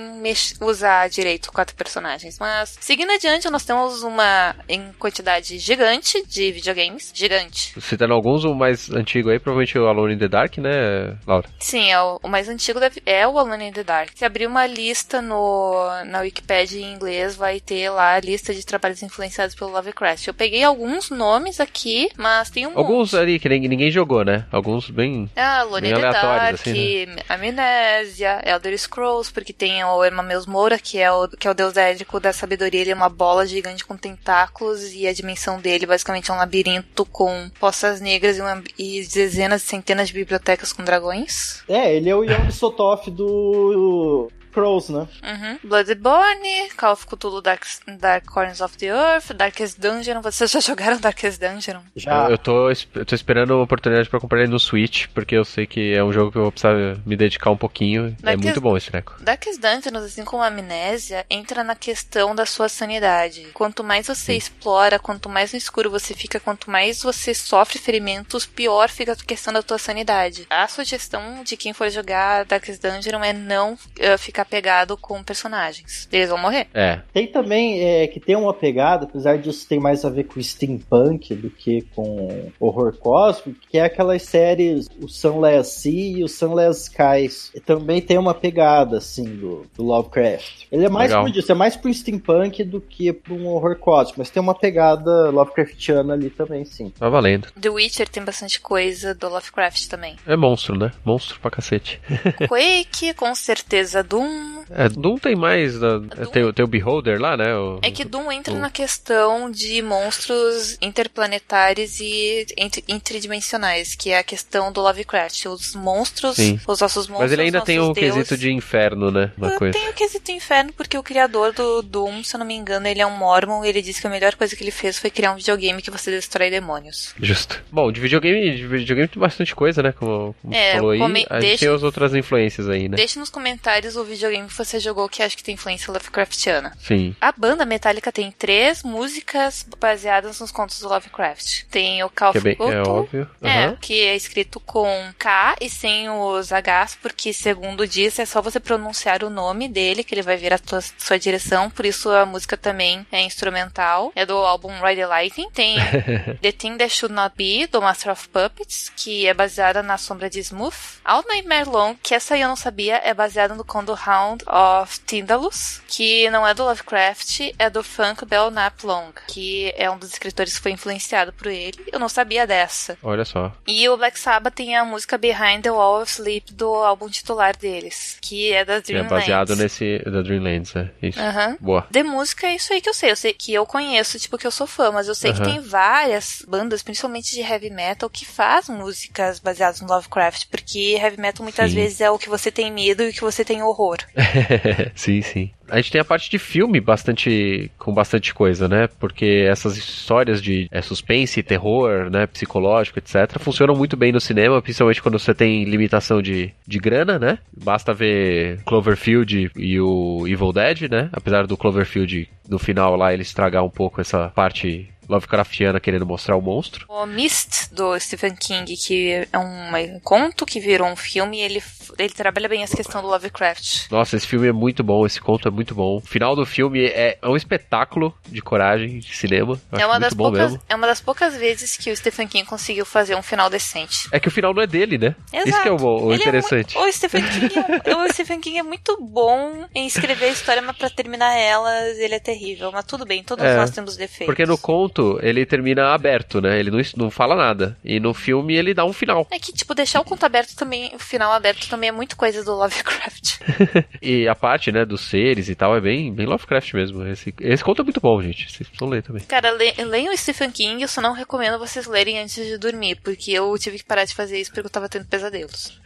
Speaker 2: usar direito quatro personagens. Mas, seguindo adiante, nós temos uma em quantidade gigante de videogames. Gigante.
Speaker 1: Citando alguns, o mais antigo aí, provavelmente o Alone in the Dark, né, Laura?
Speaker 2: Sim, é o, o mais antigo deve, é o Alone in the Dark. Se abrir uma lista no, na Wikipedia em inglês, vai ter lá a lista de trabalhos influenciados pelo Lovecraft. Eu peguei alguns nomes aqui, mas tem um
Speaker 1: Alguns
Speaker 2: monte.
Speaker 1: ali que ninguém jogou, né? Alguns bem.
Speaker 2: Ah, Alone in the Dark, assim, né? Amnésia, Elder Scrolls, porque tem o Emameus Moura, que é o, que é o deus édico da sabedoria. Ele é uma bola gigante com tentáculos e a dimensão dele basicamente é um labirinto com poças negras e, uma, e dezenas e centenas de bibliotecas com dragões.
Speaker 3: É, ele é o Yom Sotoff do Crows, né?
Speaker 2: Uhum. Bloodborne, Call of Cthulhu Dark, Dark Corners of the Earth, Darkest Dungeon. Vocês já [laughs] jogaram Darkest Dungeon?
Speaker 3: Já.
Speaker 1: Eu, eu, tô, eu tô esperando uma oportunidade pra comprar ele no Switch, porque eu sei que é um jogo que eu vou precisar me dedicar um pouquinho. Darkest, é muito bom esse treco.
Speaker 2: Darkest Dungeon, assim como a Amnésia, entra na questão da sua sanidade. Quanto mais você Sim. explora, quanto mais no escuro você fica, quanto mais você sofre ferimentos, pior fica a questão da tua sanidade. A sugestão de quem for jogar Darkest Dungeon é não uh, ficar pegado com personagens. Eles vão morrer.
Speaker 1: É.
Speaker 3: Tem também é, que tem uma pegada, apesar disso tem mais a ver com steampunk do que com horror cósmico, que é aquelas séries o Sunless Sea e o Sunless Skies. E também tem uma pegada, assim, do, do Lovecraft. Ele é mais, como eu disse, é mais pro steampunk do que pro um horror cósmico, mas tem uma pegada Lovecraftiana ali também, sim.
Speaker 1: Tá valendo.
Speaker 2: The Witcher tem bastante coisa do Lovecraft também.
Speaker 1: É monstro, né? Monstro pra cacete. [laughs]
Speaker 2: Quake, com certeza Doom.
Speaker 1: É, Doom tem mais. Da, Doom... Tem, tem, o Beholder lá, né? O,
Speaker 2: é que Doom entra o... na questão de monstros interplanetários e interdimensionais, que é a questão do Lovecraft. Os monstros, Sim. os nossos monstros.
Speaker 1: Mas ele ainda tem o
Speaker 2: deuses...
Speaker 1: quesito de inferno, né?
Speaker 2: Uma coisa. Tem o quesito inferno, porque o criador do Doom, se eu não me engano, ele é um Mormon e ele disse que a melhor coisa que ele fez foi criar um videogame que você destrói demônios.
Speaker 1: Justo. Bom, de videogame, de videogame tem bastante coisa, né? Como, como é, falou aí. Come... A gente tem as outras influências aí, né?
Speaker 2: Deixe nos comentários o videogame que você jogou que acha que tem influência Lovecraftiana.
Speaker 1: Sim.
Speaker 2: A banda Metallica tem três músicas baseadas nos contos do Lovecraft. Tem o Call
Speaker 1: que of é, bem, é óbvio. Uhum.
Speaker 2: É, que é escrito com K e sem os Hs, porque segundo diz é só você pronunciar o nome dele que ele vai vir a tua, sua direção, por isso a música também é instrumental. É do álbum Ride the Lightning. Tem [laughs] The Thing That Should Not Be, do Master of Puppets, que é baseada na sombra de Smooth. All Nightmare Long, que essa aí eu não sabia, é baseada no Condo Hound of Tyndalus, que não é do Lovecraft, é do Funk Belknap Long, que é um dos escritores que foi influenciado por ele. Eu não sabia dessa.
Speaker 1: Olha só.
Speaker 2: E o Black Sabbath tem a música Behind the Wall of Sleep do álbum titular deles, que é da Dreamlands.
Speaker 1: É baseado nesse da Dreamlands, é isso.
Speaker 2: Uhum.
Speaker 1: Boa.
Speaker 2: De música é isso aí que eu sei. Eu sei que eu conheço, tipo, que eu sou fã, mas eu sei uhum. que tem várias bandas, principalmente de heavy metal, que faz músicas baseadas no Lovecraft, porque heavy metal muitas Sim. vezes é o que você tem medo e o que você tem horror. [laughs]
Speaker 1: sim, sim. A gente tem a parte de filme bastante com bastante coisa, né? Porque essas histórias de é, suspense, terror, né, psicológico, etc, funcionam muito bem no cinema, principalmente quando você tem limitação de, de grana, né? Basta ver Cloverfield e o Evil Dead, né? Apesar do Cloverfield no final lá ele estragar um pouco essa parte Lovecraftiana querendo mostrar o monstro.
Speaker 2: O Mist, do Stephen King, que é um conto que virou um filme, ele, ele trabalha bem essa questão do Lovecraft.
Speaker 1: Nossa, esse filme é muito bom, esse conto é muito bom. O final do filme é, é um espetáculo de coragem de cinema.
Speaker 2: É uma, das poucas, é uma das poucas vezes que o Stephen King conseguiu fazer um final decente.
Speaker 1: É que o final não é dele, né? Exato. Isso que é o, o interessante.
Speaker 2: É muito, o, Stephen King é, [laughs] o Stephen King é muito bom em escrever a história, mas pra terminar elas ele é terrível. Mas tudo bem, todos é, nós temos defeitos.
Speaker 1: Porque no conto conto, ele termina aberto, né? Ele não, não fala nada. E no filme ele dá um final.
Speaker 2: É que, tipo, deixar o conto aberto também, o final aberto também é muito coisa do Lovecraft. [laughs]
Speaker 1: e a parte, né, dos seres e tal é bem, bem Lovecraft mesmo. Esse, esse conto é muito bom, gente. Vocês precisam ler também.
Speaker 2: Cara, le, leiam o Stephen King, eu só não recomendo vocês lerem antes de dormir, porque eu tive que parar de fazer isso porque eu tava tendo pesadelos.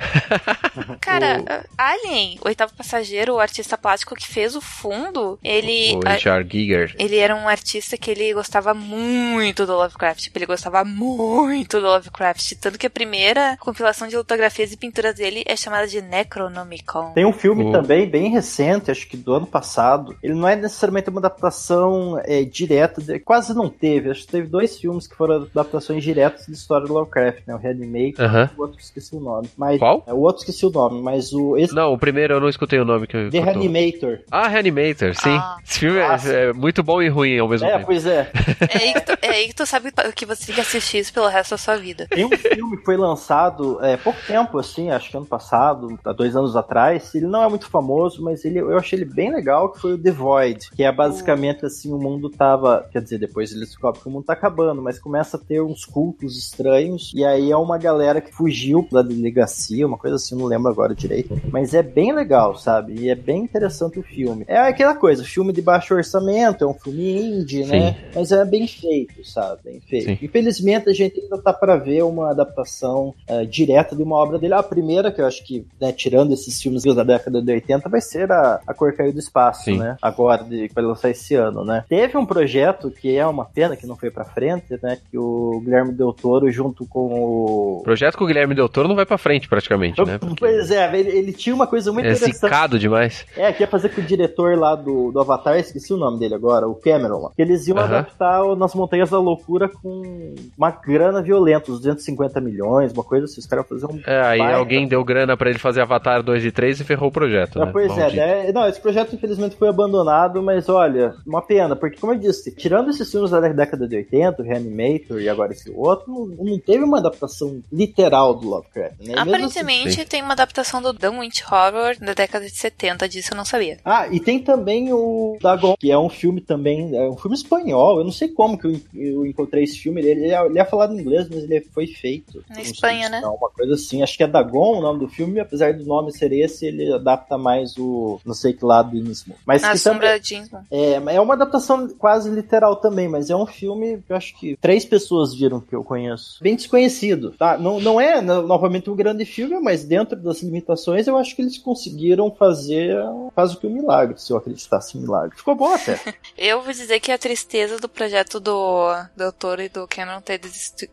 Speaker 2: [laughs] Cara, o... Alien, o oitavo passageiro, o artista plástico que fez o fundo, ele.
Speaker 1: O Richard Giger.
Speaker 2: Ele era um artista que ele gostava muito muito do Lovecraft. Ele gostava muito do Lovecraft. Tanto que a primeira compilação de litografias e pinturas dele é chamada de Necronomicon.
Speaker 3: Tem um filme oh. também, bem recente, acho que do ano passado. Ele não é necessariamente uma adaptação é, direta, de, quase não teve. Acho que teve dois filmes que foram adaptações diretas de história do Lovecraft, né? O Reanimator uh -huh. e o outro esqueci o nome. Mas,
Speaker 1: Qual?
Speaker 3: É, o outro esqueci o nome, mas o. Esse...
Speaker 1: Não, o primeiro eu não escutei o nome que eu.
Speaker 3: The Reanimator.
Speaker 1: Ah, Reanimator, sim. Ah. Esse filme é, é, muito bom e ruim ao mesmo
Speaker 3: é,
Speaker 1: tempo.
Speaker 3: É, pois é. [laughs] [laughs]
Speaker 2: É aí, que tu, é aí que tu sabe que você tem que assistir isso pelo resto da sua vida.
Speaker 3: Tem um filme que foi lançado é, pouco tempo, assim, acho que ano passado, há dois anos atrás. Ele não é muito famoso, mas ele, eu achei ele bem legal, que foi o The Void, que é basicamente assim, o mundo tava. Quer dizer, depois eles descobrem que o mundo tá acabando, mas começa a ter uns cultos estranhos. E aí é uma galera que fugiu da delegacia, uma coisa assim, não lembro agora direito. Mas é bem legal, sabe? E é bem interessante o filme. É aquela coisa, filme de baixo orçamento, é um filme indie, Sim. né? Mas é bem feito, sabe? Bem feito. Sim. Infelizmente a gente ainda tá para ver uma adaptação uh, direta de uma obra dele. A primeira, que eu acho que, né, tirando esses filmes da década de 80, vai ser a, a Cor Caiu do Espaço, Sim. né? Agora, de, que vai lançar esse ano, né? Teve um projeto que é uma pena que não foi para frente, né? Que o Guilherme Del Toro, junto com o.
Speaker 1: o projeto com o Guilherme Del Toro não vai para frente, praticamente, né?
Speaker 3: Porque... Pois é, ele, ele, tinha uma coisa muito
Speaker 1: é
Speaker 3: interessante.
Speaker 1: Demais.
Speaker 3: É, que ia fazer com o diretor lá do, do Avatar, esqueci o nome dele agora, o Cameron. Que eles iam uh -huh. adaptar o Nas Montanhas da Loucura com uma grana violenta, uns 250 milhões, uma coisa assim. Os caras fazer um.
Speaker 1: É, aí baita... alguém deu grana para ele fazer Avatar 2 e 3 e ferrou o projeto.
Speaker 3: É,
Speaker 1: né?
Speaker 3: Pois é, né? não, esse projeto infelizmente foi abandonado, mas olha, uma pena, porque como eu disse, tirando esses filmes da década de 80, o Reanimator e agora esse outro, não, não teve uma adaptação literal do Lovecraft, né?
Speaker 2: Aparentemente assim, tem uma adaptação do Dunwich Horror da década de 70, disso eu não sabia.
Speaker 3: Ah, e tem também o Dagon, que é um filme também, é um filme espanhol, eu não sei como que eu, eu encontrei esse filme, ele, ele, é, ele é falado em inglês, mas ele foi feito.
Speaker 2: Na Espanha, né?
Speaker 3: Uma coisa assim, acho que é Dagon o nome do filme, apesar do nome ser esse, ele adapta mais o não sei que lado Innsmouth. Mas
Speaker 2: A
Speaker 3: que
Speaker 2: Sombra de Innsmouth.
Speaker 3: é, é uma adaptação quase literal também, mas é um filme que eu acho que três pessoas viram que eu conheço. Bem desconhecido, tá? Não, não é, novamente, um grande filme, mas dentro das limitações, eu acho que eles conseguiram fazer quase que um milagre, se eu acreditasse em milagre. Ficou bom até. [laughs]
Speaker 2: eu vou dizer que a tristeza do projeto do Del Toro e do Cameron ter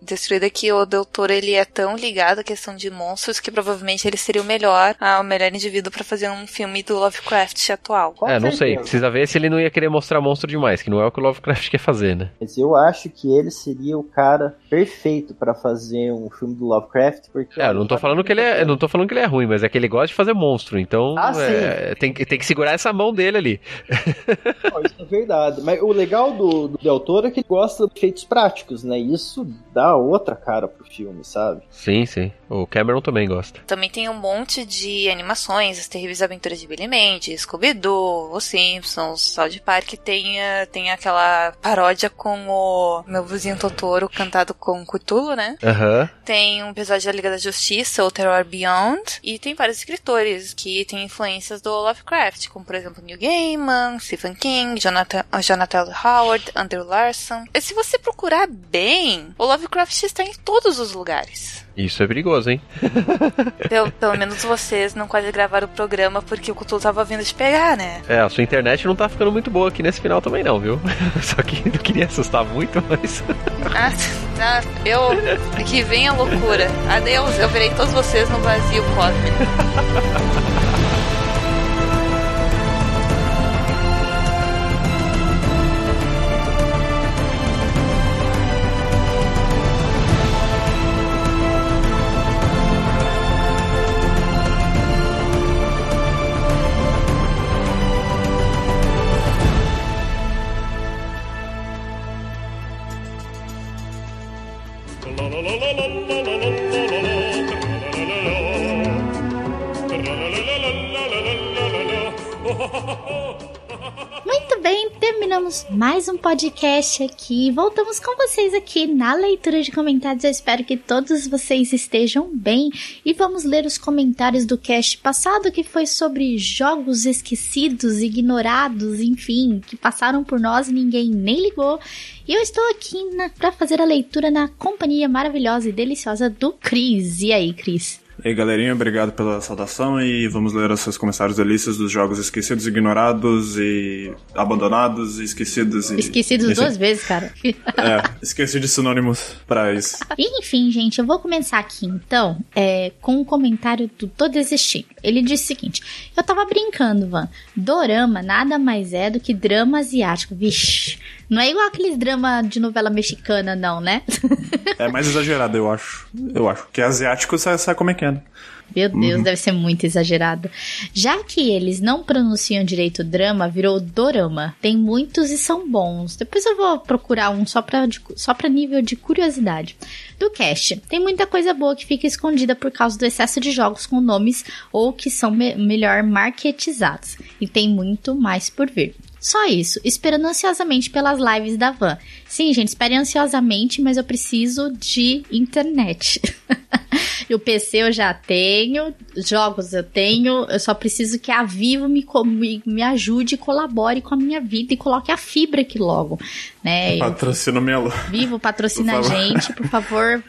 Speaker 2: destruído é que o Del Toro, ele é tão ligado à questão de monstros que provavelmente ele seria o melhor, ah, o melhor indivíduo para fazer um filme do Lovecraft atual.
Speaker 1: Com é, não sei. Precisa ver se ele não ia querer mostrar monstro demais, que não é o que o Lovecraft quer fazer, né?
Speaker 3: Mas eu acho que ele seria o cara perfeito para fazer um filme do Lovecraft, porque...
Speaker 1: É, eu não tô falando que ele é, não tô falando que ele é ruim, mas é que ele gosta de fazer monstro, então
Speaker 3: ah,
Speaker 1: é, tem, tem que segurar essa mão dele ali.
Speaker 3: Não, isso é verdade. Mas o legal do, do Del Toro é que ele gosta de efeitos práticos, né? Isso dá outra cara pro filme, sabe?
Speaker 1: Sim, sim. O Cameron também gosta.
Speaker 2: Também tem um monte de animações, As Terríveis Aventuras de Billy Mandy, Scooby-Doo, Os Simpsons, South Park tem, eh, tem aquela paródia com o meu vizinho Totoro cantado com Cthulhu, né?
Speaker 1: Aham. Uhum.
Speaker 2: Tem um episódio da Liga da Justiça, o Terror Beyond, e tem vários escritores que têm influências do Lovecraft, como por exemplo Neil Gaiman, Stephen King, Jonathan, Jonathan Howard, Andrew Larson. E se você procurar bem, o Lovecraft está em todos os lugares.
Speaker 1: Isso é perigoso, hein? [laughs]
Speaker 2: Pelo, pelo menos vocês não quase gravaram o programa porque o Cthulhu tava vindo te pegar, né?
Speaker 1: É, a sua internet não tá ficando muito boa aqui nesse final também não, viu? [laughs] Só que não queria assustar muito, mas... [laughs]
Speaker 2: ah, tá. Eu... Que vem a loucura. Adeus, eu verei todos vocês no vazio cósmico.
Speaker 4: Mais um podcast aqui. Voltamos com vocês aqui na leitura de comentários. Eu espero que todos vocês estejam bem. E vamos ler os comentários do cast passado, que foi sobre jogos esquecidos, ignorados, enfim, que passaram por nós e ninguém nem ligou. E eu estou aqui para fazer a leitura na companhia maravilhosa e deliciosa do Cris. E aí, Cris?
Speaker 5: E aí, galerinha, obrigado pela saudação e vamos ler os seus comentários delícias dos jogos esquecidos, ignorados e abandonados e esquecidos. E...
Speaker 4: Esquecidos duas vezes, cara. [laughs]
Speaker 5: é, esqueci de sinônimos para isso.
Speaker 4: Enfim, gente, eu vou começar aqui então é, com um comentário do Tô Desistindo. Ele disse o seguinte: Eu tava brincando, Van. Dorama nada mais é do que drama asiático. Vixe. Não é igual aqueles drama de novela mexicana, não, né?
Speaker 5: é mais exagerado, eu acho. Eu acho. Que asiático sabe, sabe como é que é,
Speaker 4: Meu Deus, uhum. deve ser muito exagerado. Já que eles não pronunciam direito drama, virou dorama. Tem muitos e são bons. Depois eu vou procurar um só pra, só pra nível de curiosidade. Do cast, tem muita coisa boa que fica escondida por causa do excesso de jogos com nomes ou que são me melhor marketizados. E tem muito mais por vir. Só isso, esperando ansiosamente pelas lives da Van. Sim, gente, espere ansiosamente, mas eu preciso de internet. [laughs] e o PC eu já tenho, jogos eu tenho, eu só preciso que a Vivo me, me, me ajude e colabore com a minha vida e coloque a fibra aqui logo. Né?
Speaker 5: Patrocina minha
Speaker 4: Vivo, patrocina a gente, por favor.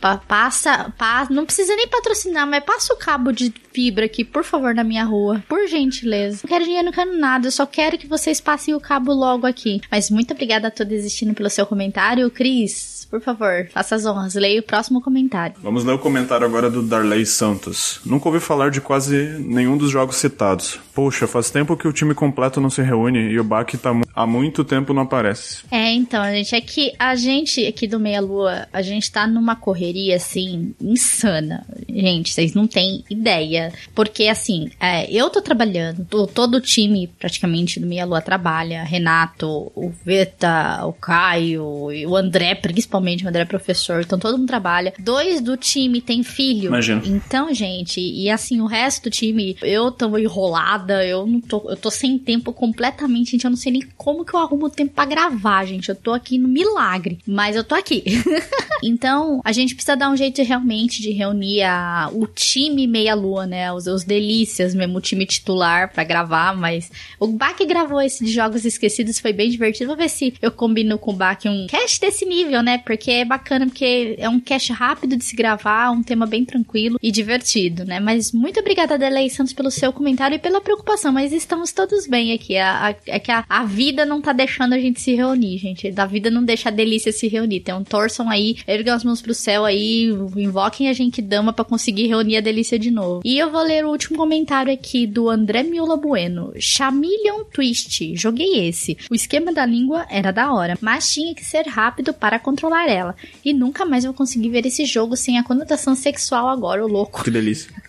Speaker 4: Passa, passa, não precisa nem patrocinar, mas passa o cabo de fibra aqui, por favor, na minha rua. Por gentileza. Não quero dinheiro, não quero nada. Eu só quero que vocês passem o cabo logo aqui. Mas muito obrigada a todos existindo pelo seu comentário. Cris, por favor, faça as honras. Leia o próximo comentário.
Speaker 5: Vamos ler o comentário agora do Darley Santos. Nunca ouvi falar de quase nenhum dos jogos citados. Poxa, faz tempo que o time completo não se reúne e o Bach tá há muito tempo não aparece.
Speaker 4: É, então, gente, é que a gente aqui do Meia Lua, a gente tá numa correria assim insana. Gente, vocês não têm ideia. Porque assim, é, eu tô trabalhando, tô, todo o time praticamente do Meia Lua trabalha. Renato, o Veta, o Caio, o André, principalmente o André é professor, então todo mundo trabalha. Dois do time tem filho.
Speaker 5: Imagina.
Speaker 4: Então, gente, e assim, o resto do time, eu tô eu não tô, eu tô sem tempo completamente, gente, eu não sei nem como que eu arrumo tempo para gravar, gente. Eu tô aqui no milagre, mas eu tô aqui. [laughs] então, a gente precisa dar um jeito realmente de reunir a, o time meia-lua, né? Os, os delícias mesmo, o time titular para gravar, mas o Bach gravou esse de Jogos Esquecidos, foi bem divertido. Vou ver se eu combino com o Bach um cast desse nível, né? Porque é bacana, porque é um cast rápido de se gravar, um tema bem tranquilo e divertido, né? Mas muito obrigada, Delei Santos, pelo seu comentário e pela preocupação, mas estamos todos bem aqui. É que a, a vida não tá deixando a gente se reunir, gente. Da vida não deixa a delícia se reunir. Então torçam aí, ergam as mãos pro céu aí, invoquem a gente dama para conseguir reunir a delícia de novo. E eu vou ler o último comentário aqui do André Miola Bueno. Chameleon Twist. Joguei esse. O esquema da língua era da hora, mas tinha que ser rápido para controlar ela. E nunca mais vou conseguir ver esse jogo sem a conotação sexual agora, o louco.
Speaker 5: Que delícia. [laughs]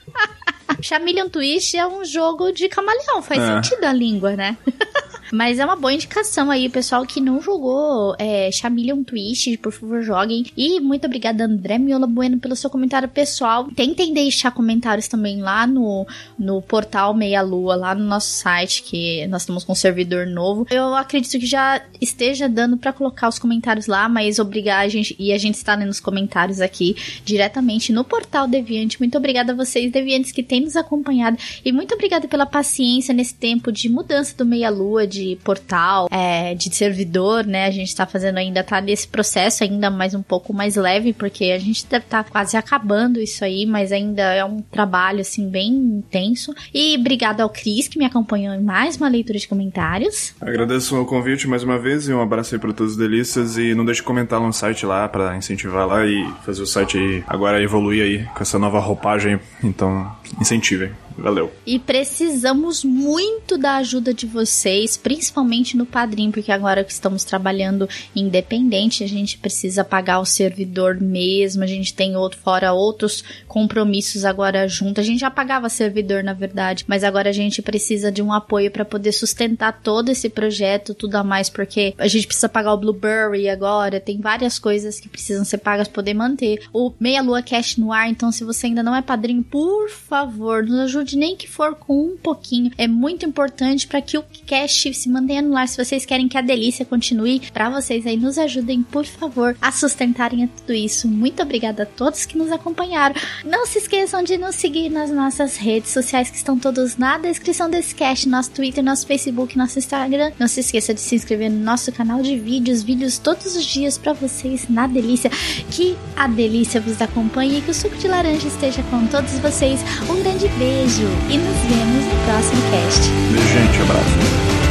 Speaker 4: Chameleon Twist é um jogo de camaleão, faz é. sentido a língua, né? [laughs] Mas é uma boa indicação aí, pessoal que não jogou é, Chameleon Twist, por favor, joguem. E muito obrigada, André Miola Bueno, pelo seu comentário pessoal. Tentem deixar comentários também lá no, no portal Meia Lua, lá no nosso site, que nós estamos com um servidor novo. Eu acredito que já esteja dando para colocar os comentários lá, mas obrigar a gente, e a gente está lendo os comentários aqui diretamente no portal Deviante. Muito obrigada a vocês, Deviantes, que têm nos acompanhado. E muito obrigada pela paciência nesse tempo de mudança do Meia Lua, de de portal, é, de servidor, né? A gente tá fazendo ainda, tá nesse processo ainda mais um pouco mais leve, porque a gente deve tá quase acabando isso aí, mas ainda é um trabalho, assim, bem intenso. E obrigado ao Cris, que me acompanhou em mais uma leitura de comentários.
Speaker 5: Agradeço o convite mais uma vez e um abraço aí pra todos os delícias. E não deixe de comentar no site lá para incentivar lá e fazer o site aí agora evoluir aí com essa nova roupagem. Então, incentivem. Valeu.
Speaker 4: E precisamos muito da ajuda de vocês, principalmente no Padrim, porque agora que estamos trabalhando independente, a gente precisa pagar o servidor mesmo, a gente tem outro fora outros compromissos agora junto. A gente já pagava servidor, na verdade, mas agora a gente precisa de um apoio para poder sustentar todo esse projeto, tudo a mais, porque a gente precisa pagar o Blueberry agora, tem várias coisas que precisam ser pagas para poder manter o Meia Lua Cash no ar, então se você ainda não é padrinho, por favor, nos ajude ajude, nem que for com um pouquinho. É muito importante para que o cast se mantenha no ar. Se vocês querem que a delícia continue, para vocês aí nos ajudem, por favor, a sustentarem tudo isso. Muito obrigada a todos que nos acompanharam. Não se esqueçam de nos seguir nas nossas redes sociais que estão todos na descrição desse cast, nosso Twitter, nosso Facebook, nosso Instagram. Não se esqueça de se inscrever no nosso canal de vídeos, vídeos todos os dias para vocês na delícia. Que a delícia vos acompanhe e que o suco de laranja esteja com todos vocês. Um grande beijo e nos vemos no próximo cast.
Speaker 5: Beijo, gente. Abraço.